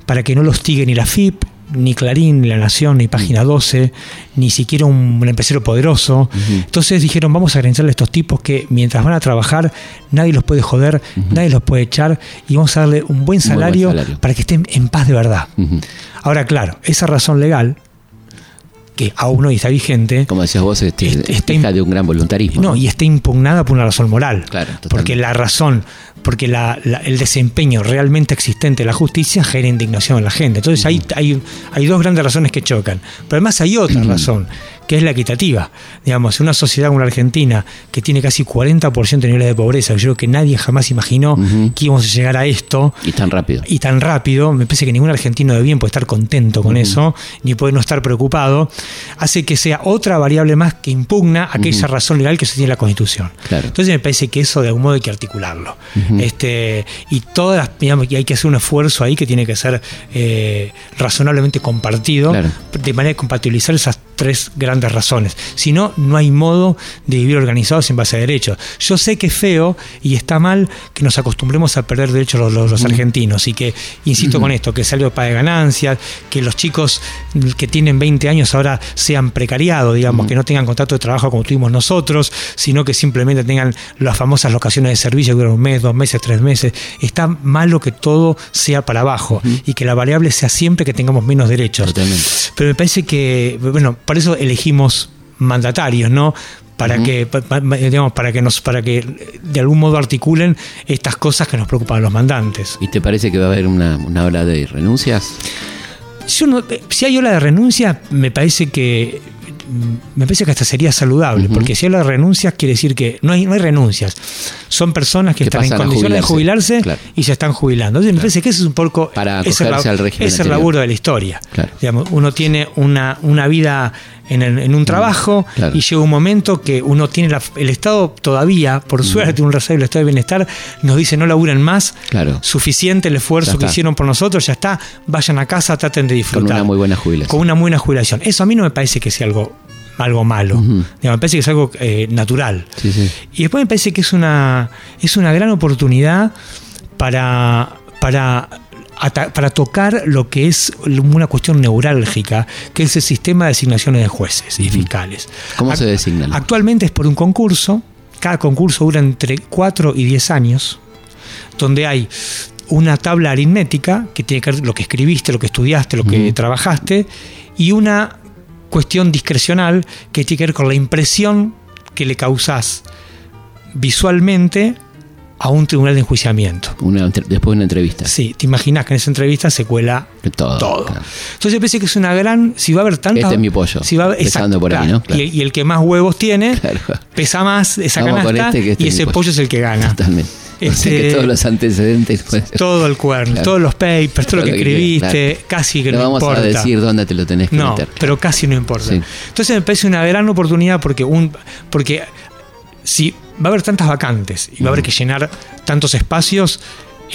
para que no los tigue ni la FIP, ni Clarín, ni La Nación, ni Página 12, ni siquiera un, empresario poderoso. Entonces dijeron, vamos a organizarle a estos tipos que mientras van a trabajar, nadie los puede joder, nadie los puede echar, y vamos a darle un buen salario, para que estén en paz de verdad. Ahora, claro, esa razón legal que aún hoy está vigente. Como decías vos, este, está de un gran voluntarismo. No, y está impugnada por una razón moral. Claro, porque la razón porque el desempeño realmente existente de la justicia genera indignación en la gente. Entonces hay, hay, hay dos grandes razones que chocan. Pero además hay otra razón, que es la equitativa. Digamos, una sociedad como la Argentina, que tiene casi 40% de niveles de pobreza, yo creo que nadie jamás imaginó que íbamos a llegar a esto. Y tan rápido. Y tan rápido, me parece que ningún argentino de bien puede estar contento con eso, ni puede no estar preocupado, hace que sea otra variable más que impugna aquella razón legal que se tiene en la Constitución. Entonces me parece que eso de algún modo hay que articularlo. Este, y todas, digamos, y hay que hacer un esfuerzo ahí que tiene que ser eh, razonablemente compartido, de manera de compatibilizar esas tres grandes razones. Si no, no hay modo de vivir organizados en base a derechos. Yo sé que es feo y está mal que nos acostumbremos a perder derechos los, argentinos y que, insisto con esto, que sea algo para ganancias, que los chicos que tienen 20 años ahora sean precariados, digamos, que no tengan contrato de trabajo como tuvimos nosotros, sino que simplemente tengan las famosas locaciones de servicio que duran un mes, dos meses, tres meses. Está malo que todo sea para abajo y que la variable sea siempre que tengamos menos derechos. Pero me parece que, bueno, por eso elegimos mandatarios, ¿no? Para que, digamos, para que nos, para que de algún modo articulen estas cosas que nos preocupan a los mandantes. ¿Y te parece que va a haber una, una ola de renuncias? si hay ola de renuncias, me parece que me parece que hasta sería saludable, porque si hay de renuncias quiere decir que no hay, no hay renuncias. Son personas que, están en condiciones de jubilarse y se están jubilando. Entonces me parece que ese es un poco Para es el, al es el laburo de la historia. Digamos, uno tiene una, una vida en, un trabajo y llega un momento que uno tiene el Estado todavía, por suerte, un reserva del Estado de Bienestar, nos dice no laburen más, suficiente el esfuerzo que hicieron por nosotros, ya está, vayan a casa, traten de disfrutar. Con una muy buena jubilación. Con una muy buena jubilación. Eso a mí no me parece que sea algo algo malo. me parece que es algo eh, natural. Y después me parece que es una, es una gran oportunidad para, para para tocar lo que es una cuestión neurálgica, que es el sistema de designaciones de jueces y fiscales. ¿Cómo se designan? Actualmente es por un concurso, cada concurso dura entre 4 y 10 años, donde hay una tabla aritmética que tiene que ver lo que escribiste, lo que estudiaste, lo que trabajaste, y una cuestión discrecional que tiene que ver con la impresión que le causás visualmente a un tribunal de enjuiciamiento. después de una entrevista. Sí, te imaginas que en esa entrevista se cuela todo. Entonces yo pensé que es una gran. Si va a haber tantas. Este es mi pollo. Si va por ahí, ¿no? Y, el que más huevos tiene, pesa más esa canasta este, este y ese pollo es el que gana. Totalmente. Este, que todos los antecedentes. Pues, todo el cuerno, todos los papers, todo, lo que escribiste, casi que no, no vamos a decir dónde te lo tenés que no, pero casi no importa. Entonces me parece una gran oportunidad porque un porque si va a haber tantas vacantes y va a haber que llenar tantos espacios,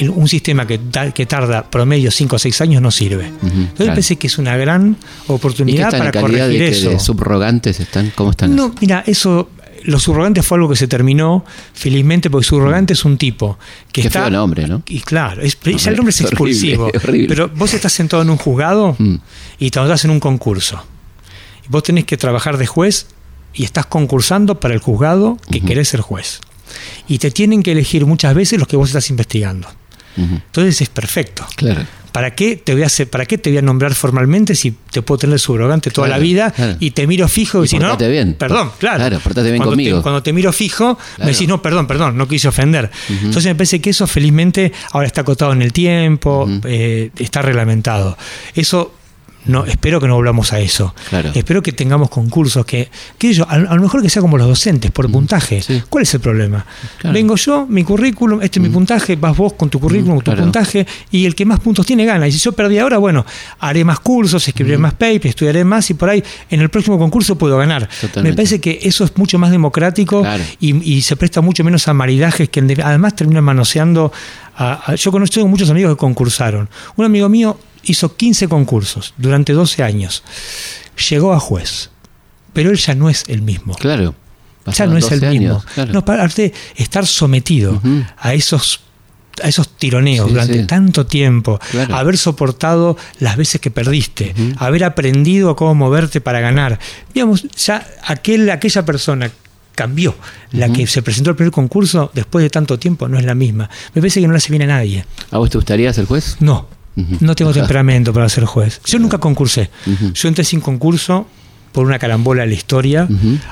un sistema que, que tarda promedio 5 o 6 años no sirve. Entonces pensé que es una gran oportunidad para corregir eso. subrogantes están? ¿Cómo están? No, mira, eso los subrogantes fue algo que se terminó felizmente porque subrogante es un tipo que está feo nombre, ¿no? Y claro, es, el nombre es expulsivo, pero vos estás sentado en un juzgado mm. y te anotás en un concurso. Vos tenés que trabajar de juez y estás concursando para el juzgado que querés ser juez. Y te tienen que elegir muchas veces los que vos estás investigando. Entonces es perfecto. Claro. ¿Para qué, te voy a hacer, ¿Para qué te voy a nombrar formalmente si te puedo tener subrogante toda la vida y te miro fijo y, si no, bien. perdón, claro. Claro, portate bien conmigo. cuando te miro fijo, me decís, no, perdón, perdón, no quise ofender. Entonces me parece que eso felizmente ahora está acotado en el tiempo, eh, está reglamentado. Eso no, espero que no volvamos a eso. Espero que tengamos concursos que, que yo, a, lo mejor que sea como los docentes, por puntaje. ¿Cuál es el problema? Vengo yo, mi currículum, este es mi puntaje, vas vos con tu currículum, tu puntaje, y el que más puntos tiene gana. Y si yo perdí ahora, bueno, haré más cursos, escribiré más papers, estudiaré más y por ahí en el próximo concurso puedo ganar. Me parece que eso es mucho más democrático y, se presta mucho menos a maridajes que además terminan manoseando. yo conozco muchos amigos que concursaron. Un amigo mío hizo 15 concursos durante 12 años. Llegó a juez, pero él ya no es el mismo. Claro. Ya no es el mismo. No, para estar sometido a esos a esos tironeos Sí, durante sí. tanto tiempo, Claro. haber soportado las veces que perdiste, haber aprendido a cómo moverte para ganar. Digamos, ya aquel, aquella persona cambió, la que se presentó al primer concurso después de tanto tiempo no es la misma. Me parece que no le hace bien a nadie. ¿A vos te gustaría ser juez? No, No tengo temperamento para ser juez. Yo nunca concursé. Yo entré sin concurso por una carambola de la historia,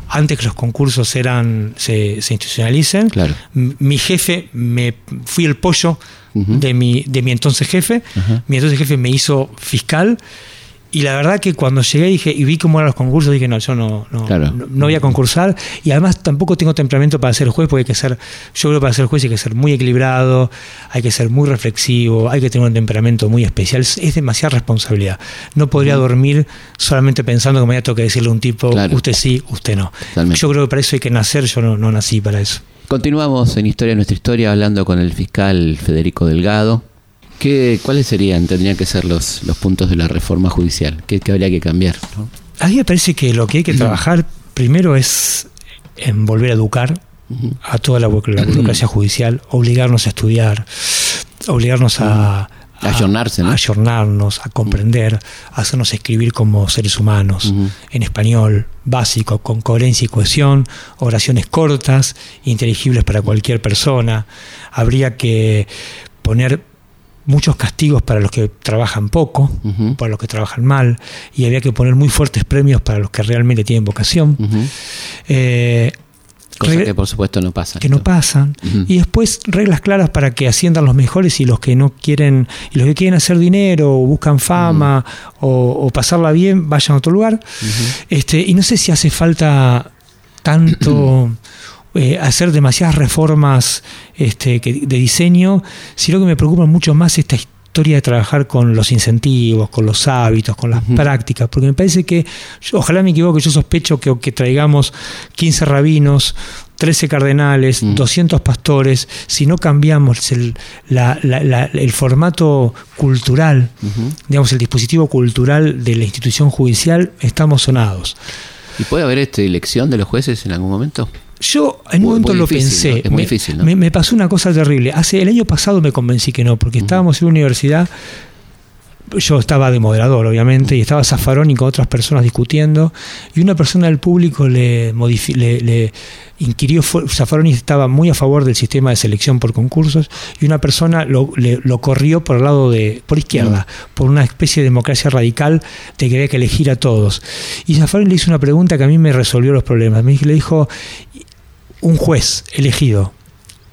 antes que los concursos eran se, se institucionalicen. Claro. Mi jefe, me fui el pollo de, mi, de mi entonces jefe. Mi entonces jefe me hizo fiscal. Y la verdad que cuando llegué dije, y vi cómo eran los concursos, dije, no, yo no, no, Claro. no, no voy a concursar. Y además tampoco tengo temperamento para ser juez, porque hay que ser, yo creo que para ser juez hay que ser muy equilibrado, hay que ser muy reflexivo, hay que tener un temperamento muy especial. Es, es demasiada responsabilidad. No podría dormir solamente pensando que mañana tengo que decirle a un tipo, Claro. usted sí, usted no. Totalmente. Yo creo que para eso hay que nacer, yo no, no nací para eso. Continuamos en Historia de nuestra historia hablando con el fiscal Federico Delgado. ¿Qué, ¿Cuáles serían, tendrían que ser los, los puntos de la reforma judicial? ¿Qué, qué habría que cambiar? no? A mí me parece que lo que hay que trabajar primero es en volver a educar a toda la, bu- la burocracia judicial, obligarnos a estudiar, obligarnos a, A ayornarse, ¿no? a ayornarnos, a comprender, a hacernos escribir como seres humanos, en español básico, con coherencia y cohesión, oraciones cortas, inteligibles para cualquier persona. Habría que poner muchos castigos para los que trabajan poco, para los que trabajan mal, y había que poner muy fuertes premios para los que realmente tienen vocación. Eh, Cosa Regla- que por supuesto no pasa. que no pasan. Y después reglas claras para que asciendan los mejores y los que no quieren, y los que quieren hacer dinero o buscan fama o, o pasarla bien, vayan a otro lugar. este, y no sé si hace falta tanto eh, hacer demasiadas reformas este, que- de diseño, sino que me preocupa mucho más esta historia de trabajar con los incentivos, con los hábitos, con las prácticas, porque me parece que, yo- ojalá me equivoque, yo sospecho que, que traigamos 15 rabinos, 13 cardenales, Mm. 200 pastores, si no cambiamos el, la- la- la- el formato cultural, digamos, el dispositivo cultural de la institución judicial, estamos sonados. ¿Y puede haber este, elección de los jueces en algún momento? Yo en un momento lo pensé. ¿no? Es muy me, difícil, ¿no? me- me pasó una cosa terrible. Hace el año pasado me convencí que no, porque estábamos en una universidad. Yo estaba de moderador, obviamente, y estaba Zaffaroni con otras personas discutiendo, y una persona del público le, modifi- le, le inquirió, Zaffaroni estaba muy a favor del sistema de selección por concursos, y una persona lo, le- lo corrió por el lado de, por izquierda, por una especie de democracia radical de que había que elegir a todos. Y Zaffaroni le hizo una pregunta que a mí me resolvió los problemas. Me le dijo, un juez elegido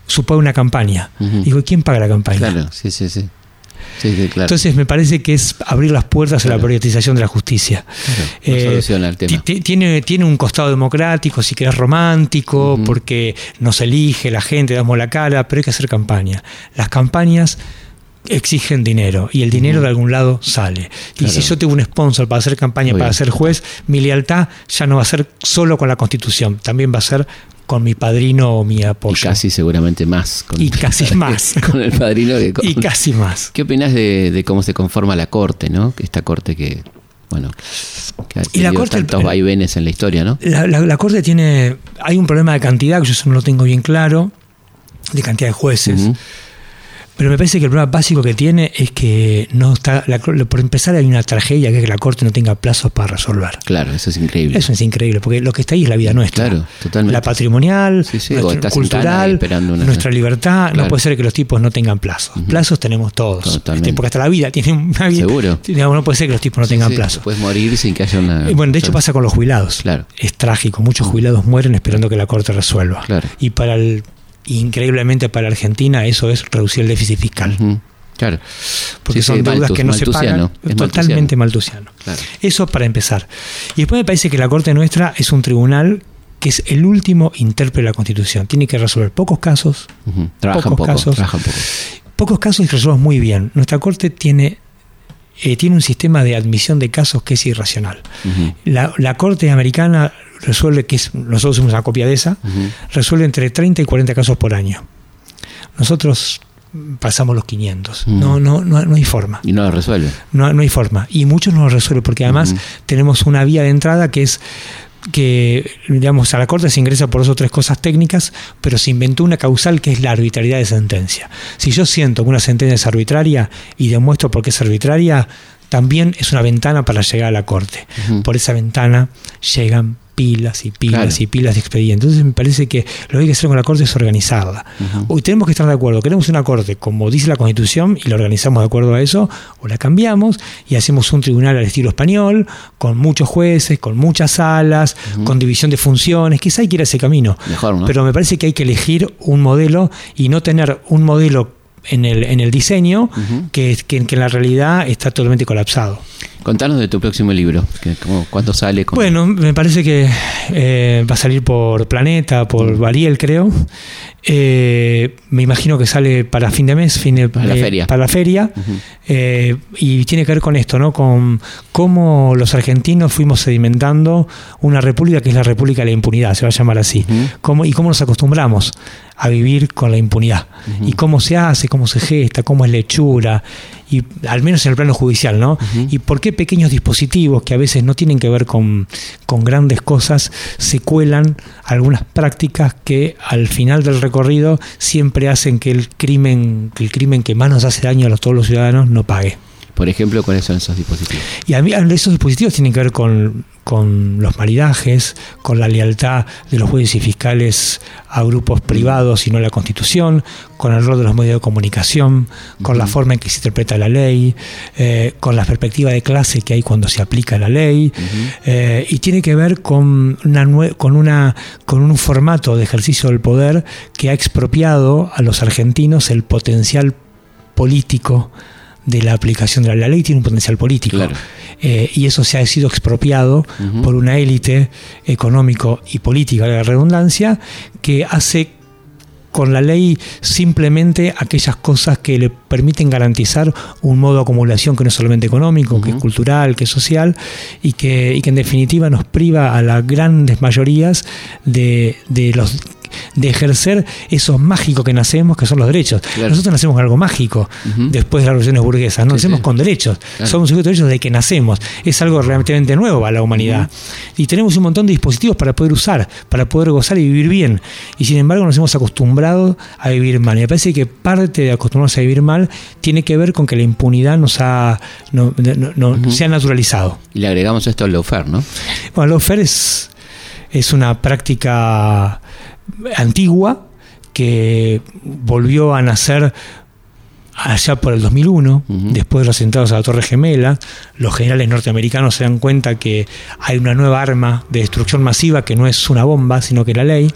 supone una campaña. Ujú. Digo, ¿quién paga la campaña? Claro, sí, sí, sí. Sí, sí, claro. Entonces me parece que es abrir las puertas a la privatización de la justicia. Claro, no Eh, soluciona el tema. ti- ti- Tiene, tiene un costado democrático, si querés romántico, Ujú. porque nos elige la gente, damos la cara, pero hay que hacer campaña. Las campañas exigen dinero y el dinero de algún lado sale. Y si yo tengo un sponsor para hacer campaña, para ser juez, mi lealtad ya no va a ser solo con la constitución, también va a ser con mi padrino o mi Y apoyo. casi seguramente más. Con, Y casi más. con el padrino que con... Y casi más. ¿Qué opinas de, de cómo se conforma la corte, no? Esta corte que, bueno, que ha Y la corte- tantos vaivenes en la historia, ¿no? La, la- la Corte tiene. Hay un problema de cantidad, que yo eso no lo tengo bien claro, de cantidad de jueces. Pero me parece que el problema básico que tiene es que no está. la- por empezar, hay una tragedia que es que la Corte no tenga plazos para resolver. Claro, eso es increíble. Eso es increíble, porque lo que está ahí es la vida nuestra. Claro, totalmente. La patrimonial, Sí, sí, nuestra cultural, una- nuestra libertad. Claro. No puede ser que los tipos no tengan plazos. Plazos tenemos todos. Totalmente. Porque hasta la vida tiene una vida. Seguro. Digamos, no puede ser que los tipos no tengan plazos. Puedes morir sin que haya una. Y bueno, de hecho pasa con los jubilados. Claro. Es trágico. Muchos jubilados mueren esperando que la Corte resuelva. Claro. Y para el, increíblemente para Argentina eso es reducir el déficit fiscal. Claro. Porque Sí, son sí, deudas Malthus- que no se pagan. es totalmente maltusiano. Claro. Eso para empezar. Y después me parece que la Corte nuestra es un tribunal que es el último intérprete de la Constitución. Tiene que resolver pocos casos, Ujú. Trabajan Pocos poco. casos. Trabajan poco. pocos casos y resuelve muy bien. Nuestra Corte tiene, eh, tiene un sistema de admisión de casos que es irracional. La Corte americana resuelve, que es, nosotros somos una copia de esa, resuelve entre 30 y 40 casos por año. Nosotros pasamos los 500. Mm. No, no, no, no hay forma. Y no lo resuelve. No, no hay forma. Y muchos no lo resuelven porque además tenemos una vía de entrada que es que, digamos, a la Corte se ingresa por dos o tres cosas técnicas, pero se inventó una causal que es la arbitrariedad de sentencia. Si yo siento que una sentencia es arbitraria y demuestro por qué es arbitraria, también es una ventana para llegar a la Corte. Por esa ventana llegan pilas y pilas y pilas de expedientes. Entonces me parece que lo que hay que hacer con la Corte es organizarla. Hoy tenemos que estar de acuerdo. Queremos una Corte como dice la Constitución y la organizamos de acuerdo a eso, o la cambiamos y hacemos un tribunal al estilo español, con muchos jueces, con muchas salas, con división de funciones. Quizá hay que ir a ese camino. Pero me parece que hay que elegir un modelo y no tener un modelo en el, en el diseño que, que, que en la realidad está totalmente colapsado. Contanos de tu próximo libro, ¿cuándo sale? Bueno, me parece que eh, va a salir por Planeta, por Variel, creo. Eh, me imagino que sale para fin de mes, fin de, para la feria. Para la feria. Eh, y tiene que ver con esto, ¿no? Con cómo los argentinos fuimos sedimentando una república que es la República de la Impunidad, se va a llamar así. cómo, y cómo nos acostumbramos a vivir con la impunidad. Y cómo se hace, cómo se gesta, cómo es lechura y al menos en el plano judicial, ¿no? Y por qué pequeños dispositivos que a veces no tienen que ver con, grandes cosas se cuelan algunas prácticas que al final del recorrido siempre hacen que el crimen, que el crimen que más nos hace daño a todos los ciudadanos no pague. Por ejemplo, ¿cuáles son esos dispositivos? Y a mí esos dispositivos tienen que ver con, los maridajes, con la lealtad de los jueces y fiscales a grupos privados y no a la Constitución, con el rol de los medios de comunicación, con la forma en que se interpreta la ley, eh, con la perspectiva de clase que hay cuando se aplica la ley, eh, y tiene que ver con, una, con, una, con un formato de ejercicio del poder que ha expropiado a los argentinos el potencial político de la aplicación de la, ley tiene un potencial político. Eh, y eso se ha sido expropiado por una élite económico y política, de la redundancia, que hace con la ley simplemente aquellas cosas que le permiten garantizar un modo de acumulación que no es solamente económico, que es cultural, que es social, y que, y que en definitiva nos priva a las grandes mayorías de, de los de ejercer eso mágico que nacemos, que son los derechos. Nosotros nacemos con algo mágico después de las revoluciones burguesas, no nacemos con derechos, somos sujetos de derechos desde que nacemos, es algo realmente nuevo a la humanidad. Y tenemos un montón de dispositivos para poder usar, para poder gozar y vivir bien. Y sin embargo nos hemos acostumbrado a vivir mal. Y me parece que parte de acostumbrarnos a vivir mal tiene que ver con que la impunidad nos ha, no, se ha naturalizado. Y le agregamos esto al lawfare, ¿no? Bueno, el lawfare es, es una práctica antigua que volvió a nacer allá por el 2001, después de los atentados a la Torre Gemela, los generales norteamericanos se dan cuenta que hay una nueva arma de destrucción masiva que no es una bomba, sino que la ley,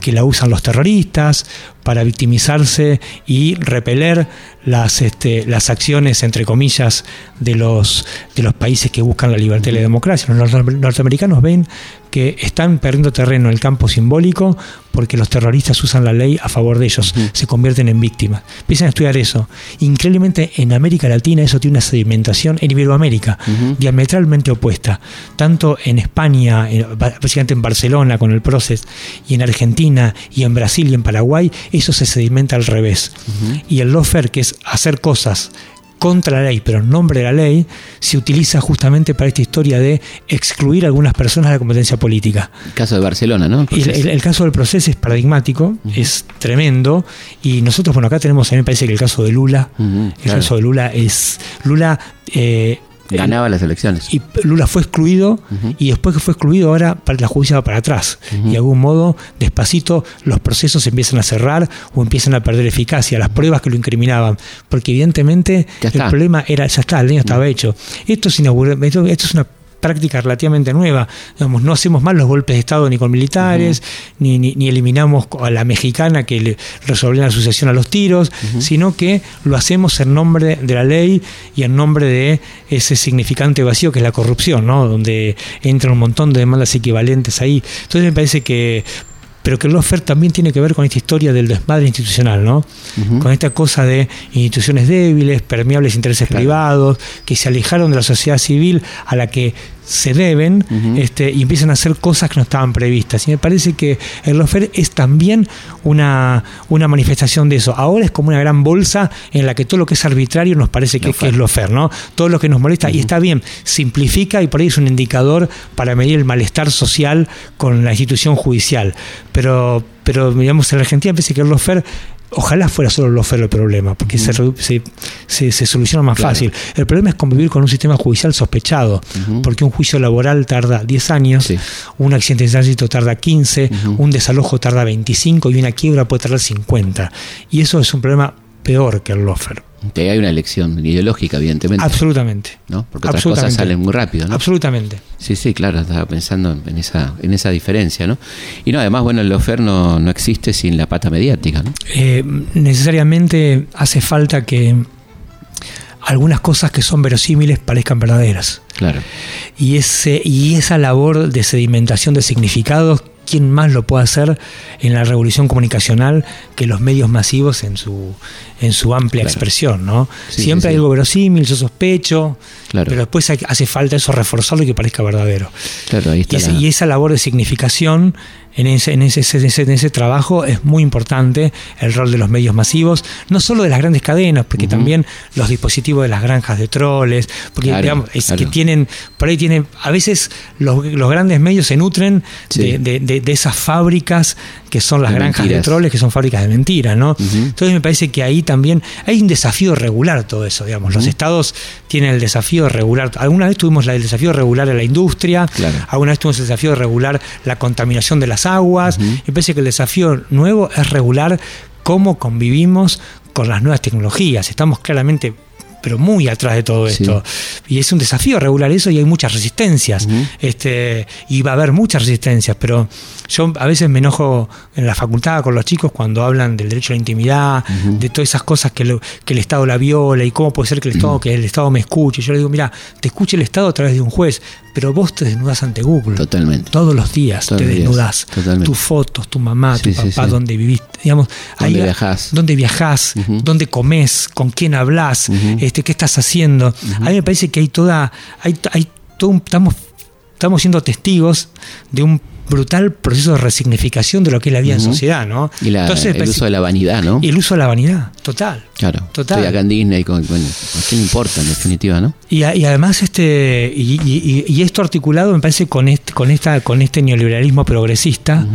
que la usan los terroristas para victimizarse y repeler las, este, las acciones, entre comillas, de los, de los países que buscan la libertad y la democracia. Los norteamericanos ven que están perdiendo terreno en el campo simbólico porque los terroristas usan la ley a favor de ellos, se convierten en víctimas. Empiezan a estudiar eso. Increíblemente en América Latina eso tiene una sedimentación, en Iberoamérica, diametralmente opuesta. Tanto en España, básicamente en Barcelona con el Proces, y en Argentina, y en Brasil y en Paraguay, eso se sedimenta al revés. Y el lawfare, que es hacer cosas contra la ley, pero en nombre de la ley, se utiliza justamente para esta historia de excluir a algunas personas de la competencia política. El caso de Barcelona, ¿no? El, caso del proceso es paradigmático, es tremendo, y nosotros, bueno, acá tenemos, a mí me parece que el caso de Lula, el caso de Lula es, Lula eh, Ganaba las elecciones. Y Lula fue excluido y después que fue excluido ahora la justicia va para atrás. Y de algún modo, despacito, los procesos empiezan a cerrar o empiezan a perder eficacia, las pruebas que lo incriminaban. Porque evidentemente el problema era, ya está, el daño estaba hecho. Esto es, esto, esto es una práctica relativamente nueva. Digamos, no hacemos mal los golpes de Estado ni con militares, ni, ni, eliminamos a la mexicana que le resolvió la sucesión a los tiros, sino que lo hacemos en nombre de la ley y en nombre de ese significante vacío que es la corrupción, ¿no? donde entran un montón de demandas equivalentes ahí. Entonces me parece que pero que el lawfare también tiene que ver con esta historia del desmadre institucional, ¿no? Con esta cosa de instituciones débiles, permeables intereses privados, que se alejaron de la sociedad civil a la que se deben este, y empiezan a hacer cosas que no estaban previstas. Y me parece que el lofer es también una, una manifestación de eso. Ahora es como una gran bolsa en la que todo lo que es arbitrario nos parece que, es lofer, ¿no? Todo lo que nos molesta, y está bien, simplifica y por ahí es un indicador para medir el malestar social con la institución judicial. Pero, pero digamos, en la Argentina parece que el lofer Ojalá fuera solo el lofer el problema, porque se, se, soluciona más fácil. El problema es convivir con un sistema judicial sospechado, porque un juicio laboral tarda 10 años, un accidente de tránsito tarda 15, un desalojo tarda 25 y una quiebra puede tardar 50. Y eso es un problema peor que el lofer hay una elección ideológica, evidentemente. Absolutamente. ¿no? Porque otras cosas salen muy rápido, ¿no? Absolutamente. Sí, sí, claro, estaba pensando en esa, en esa diferencia, ¿no? Y no, además, bueno, el lofer no, no existe sin la pata mediática, ¿no? Eh, necesariamente hace falta que algunas cosas que son verosímiles parezcan verdaderas. Claro. Y, ese, y esa labor de sedimentación de significados ¿quién más lo puede hacer en la revolución comunicacional que los medios masivos en su, en su amplia expresión? ¿no? Siempre hay algo verosímil, yo sospecho, pero después hace falta eso reforzarlo y que parezca verdadero. y, esa labor de significación en ese, en ese, ese, en ese trabajo es muy importante el rol de los medios masivos, no solo de las grandes cadenas, porque también los dispositivos de las granjas de troles, porque digamos, es que tienen, por ahí tienen, a veces los, los grandes medios se nutren de, de, de, esas fábricas que son las granjas de troles, que son fábricas de mentiras, ¿no? Entonces me parece que ahí también hay un desafío regular todo eso, digamos. Los estados tienen el desafío de regular. Alguna vez tuvimos el desafío de regular a la industria, alguna vez tuvimos el desafío de regular la contaminación de las aguas. Me parece que el desafío nuevo es regular cómo convivimos con las nuevas tecnologías. Estamos claramente pero muy atrás de todo esto. Y es un desafío regular eso y hay muchas resistencias. este, y va a haber muchas resistencias, pero yo a veces me enojo en la facultad con los chicos cuando hablan del derecho a la intimidad, de todas esas cosas que, que, el Estado la viola y cómo puede ser que el Estado, que el Estado me escuche. Yo le digo, mira, te escuche el Estado a través de un juez, pero vos te desnudas ante Google. Totalmente. Todos los días te desnudas. Tus fotos, tu mamá, tu papá, dónde viviste. Digamos, ¿Dónde ahí, viajás? ¿Dónde viajás? ¿Dónde comes? ¿Con quién hablas? este, ¿Qué estás haciendo? A mí me parece que hay toda. Hay, hay todo estamos, estamos siendo testigos de un brutal proceso de resignificación de lo que es la vida en sociedad, ¿no? Y el uso de la vanidad, ¿no? Y el uso de la vanidad, total. Claro. Total. Estoy acá en Disney, con, bueno, ¿a quién importa en definitiva, no? Y, además, este, y, esto articulado me parece con este, con esta, con este neoliberalismo progresista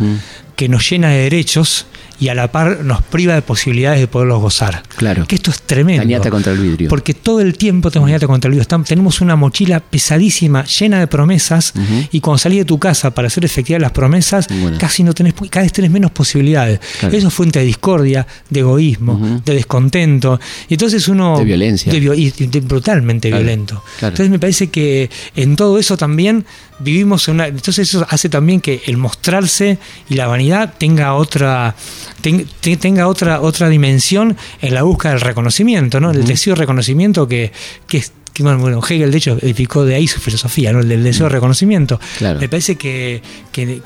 que nos llena de derechos y a la par nos priva de posibilidades de poderlos gozar. Claro. Que esto es tremendo. Dañate contra el vidrio. Porque todo el tiempo tenemos dañate contra el vidrio. tenemos una mochila pesadísima, llena de promesas, y cuando salís de tu casa para hacer efectivas las promesas, casi no tenés, cada vez tenés menos posibilidades. Eso es fuente de discordia, de egoísmo, de descontento. Y entonces uno. De violencia. y, brutalmente violento. Entonces me parece que en todo eso también vivimos en una. Entonces eso hace también que el mostrarse y la vanidad tenga otra tenga otra, otra dimensión en la búsqueda del reconocimiento, ¿no? El deseo de reconocimiento que, que, bueno, Hegel de hecho edificó de ahí su filosofía, ¿no? el del deseo de reconocimiento. Me parece que,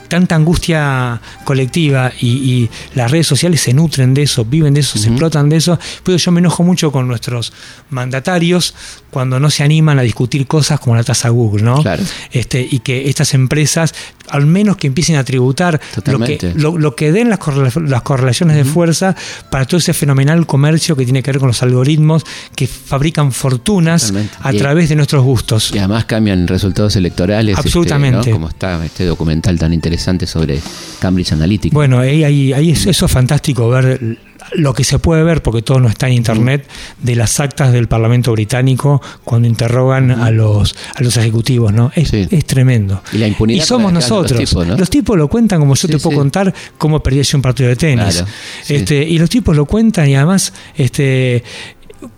tanta angustia colectiva y, las redes sociales se nutren de eso, viven de eso, se explotan de eso. Pero yo me enojo mucho con nuestros mandatarios cuando no se animan a discutir cosas como la tasa Google, ¿no? Este, y que estas empresas, al menos que empiecen a tributar lo que, lo, que, den las, correlaciones de fuerza para todo ese fenomenal comercio que tiene que ver con los algoritmos que fabrican fortunas a través de nuestros gustos. Y además cambian resultados electorales. Este, Absolutamente. Como está este documental tan interesante sobre Cambridge Analytica. Bueno, ahí, ahí, eso es fantástico ver lo que se puede ver, porque todo no está en internet, de las actas del Parlamento británico cuando interrogan a los a los ejecutivos, ¿no? Es, tremendo. Y la impunidad. Y somos nosotros. Los tipos, lo cuentan como yo te puedo contar cómo perdí un partido de tenis. este, y los tipos lo cuentan y además este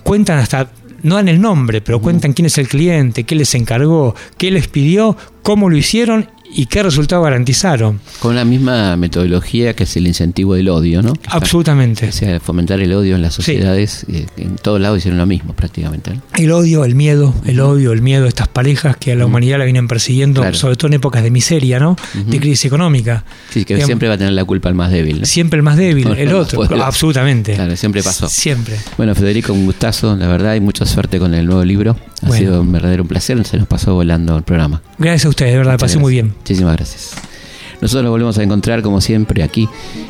cuentan hasta no dan el nombre, pero cuentan quién es el cliente, qué les encargó, qué les pidió, cómo lo hicieron ¿Y qué resultado garantizaron? Con la misma metodología que es el incentivo del odio, ¿no? Absolutamente. O sea, fomentar el odio en las sociedades, eh, en todos lados hicieron lo mismo prácticamente. El odio, el miedo, el odio, el miedo, estas parejas que a la humanidad la vienen persiguiendo, sobre todo en épocas de miseria, ¿no? De crisis económica. Sí, que siempre va a tener la culpa el más débil. Siempre el más débil, el otro, absolutamente. Claro, siempre pasó. Siempre. Bueno, Federico, un gustazo, la verdad, y mucha suerte con el nuevo libro. Ha sido un verdadero placer, se nos pasó volando el programa. Gracias a ustedes, de verdad, pasé muy bien. Muchísimas gracias. Nosotros nos volvemos a encontrar, como siempre, aquí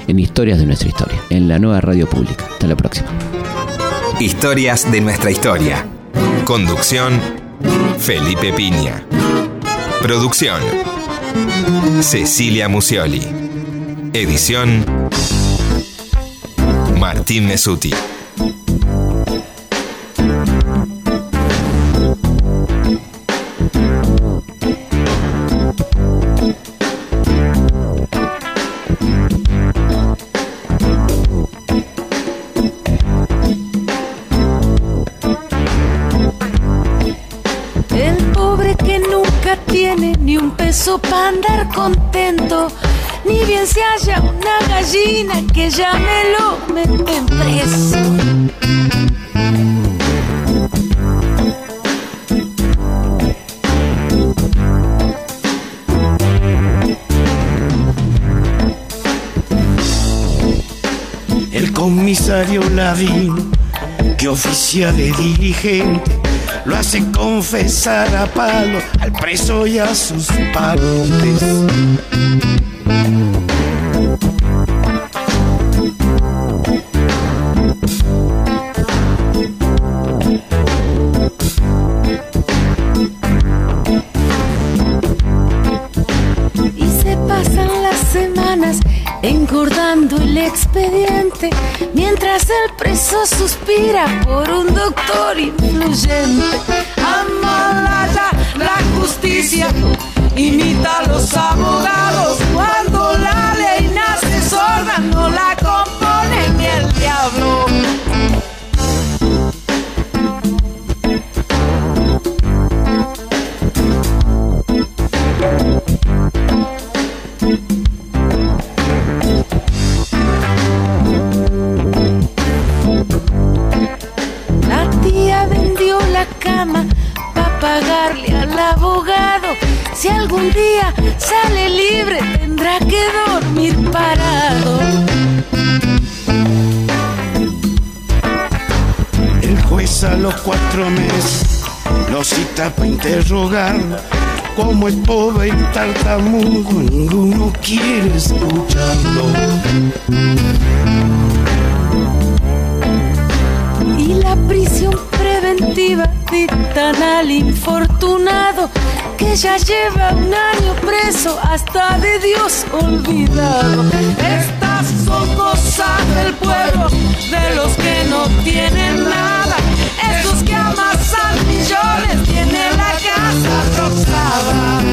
en Historias de nuestra historia, en la nueva radio pública. Hasta la próxima. Historias de nuestra historia. Conducción, Felipe Piña. Producción, Cecilia Musioli. Edición, Martín Mesuti. Para andar contento. Ni bien se haya una gallina que ya me lo meten preso. El comisario Lavín, que oficia de dirigente, lo hace confesar a palo al preso y a sus partes. engordando el expediente, mientras el preso suspira por un doctor influyente. Amalaya la justicia, imita a los abogados, cuando la ley nace sorda, no la compone ni el diablo. Si algún día sale libre, tendrá que dormir parado. El juez a los cuatro meses lo cita para interrogarlo. Como es pobre y tartamudo, ninguno quiere escucharlo. Y la prisión preventiva dictan al infortunado que ya lleva un año preso, hasta de Dios olvidado. Estas son cosas del pueblo, de los que no tienen nada. Esos que amasan millones tienen la casa rosada.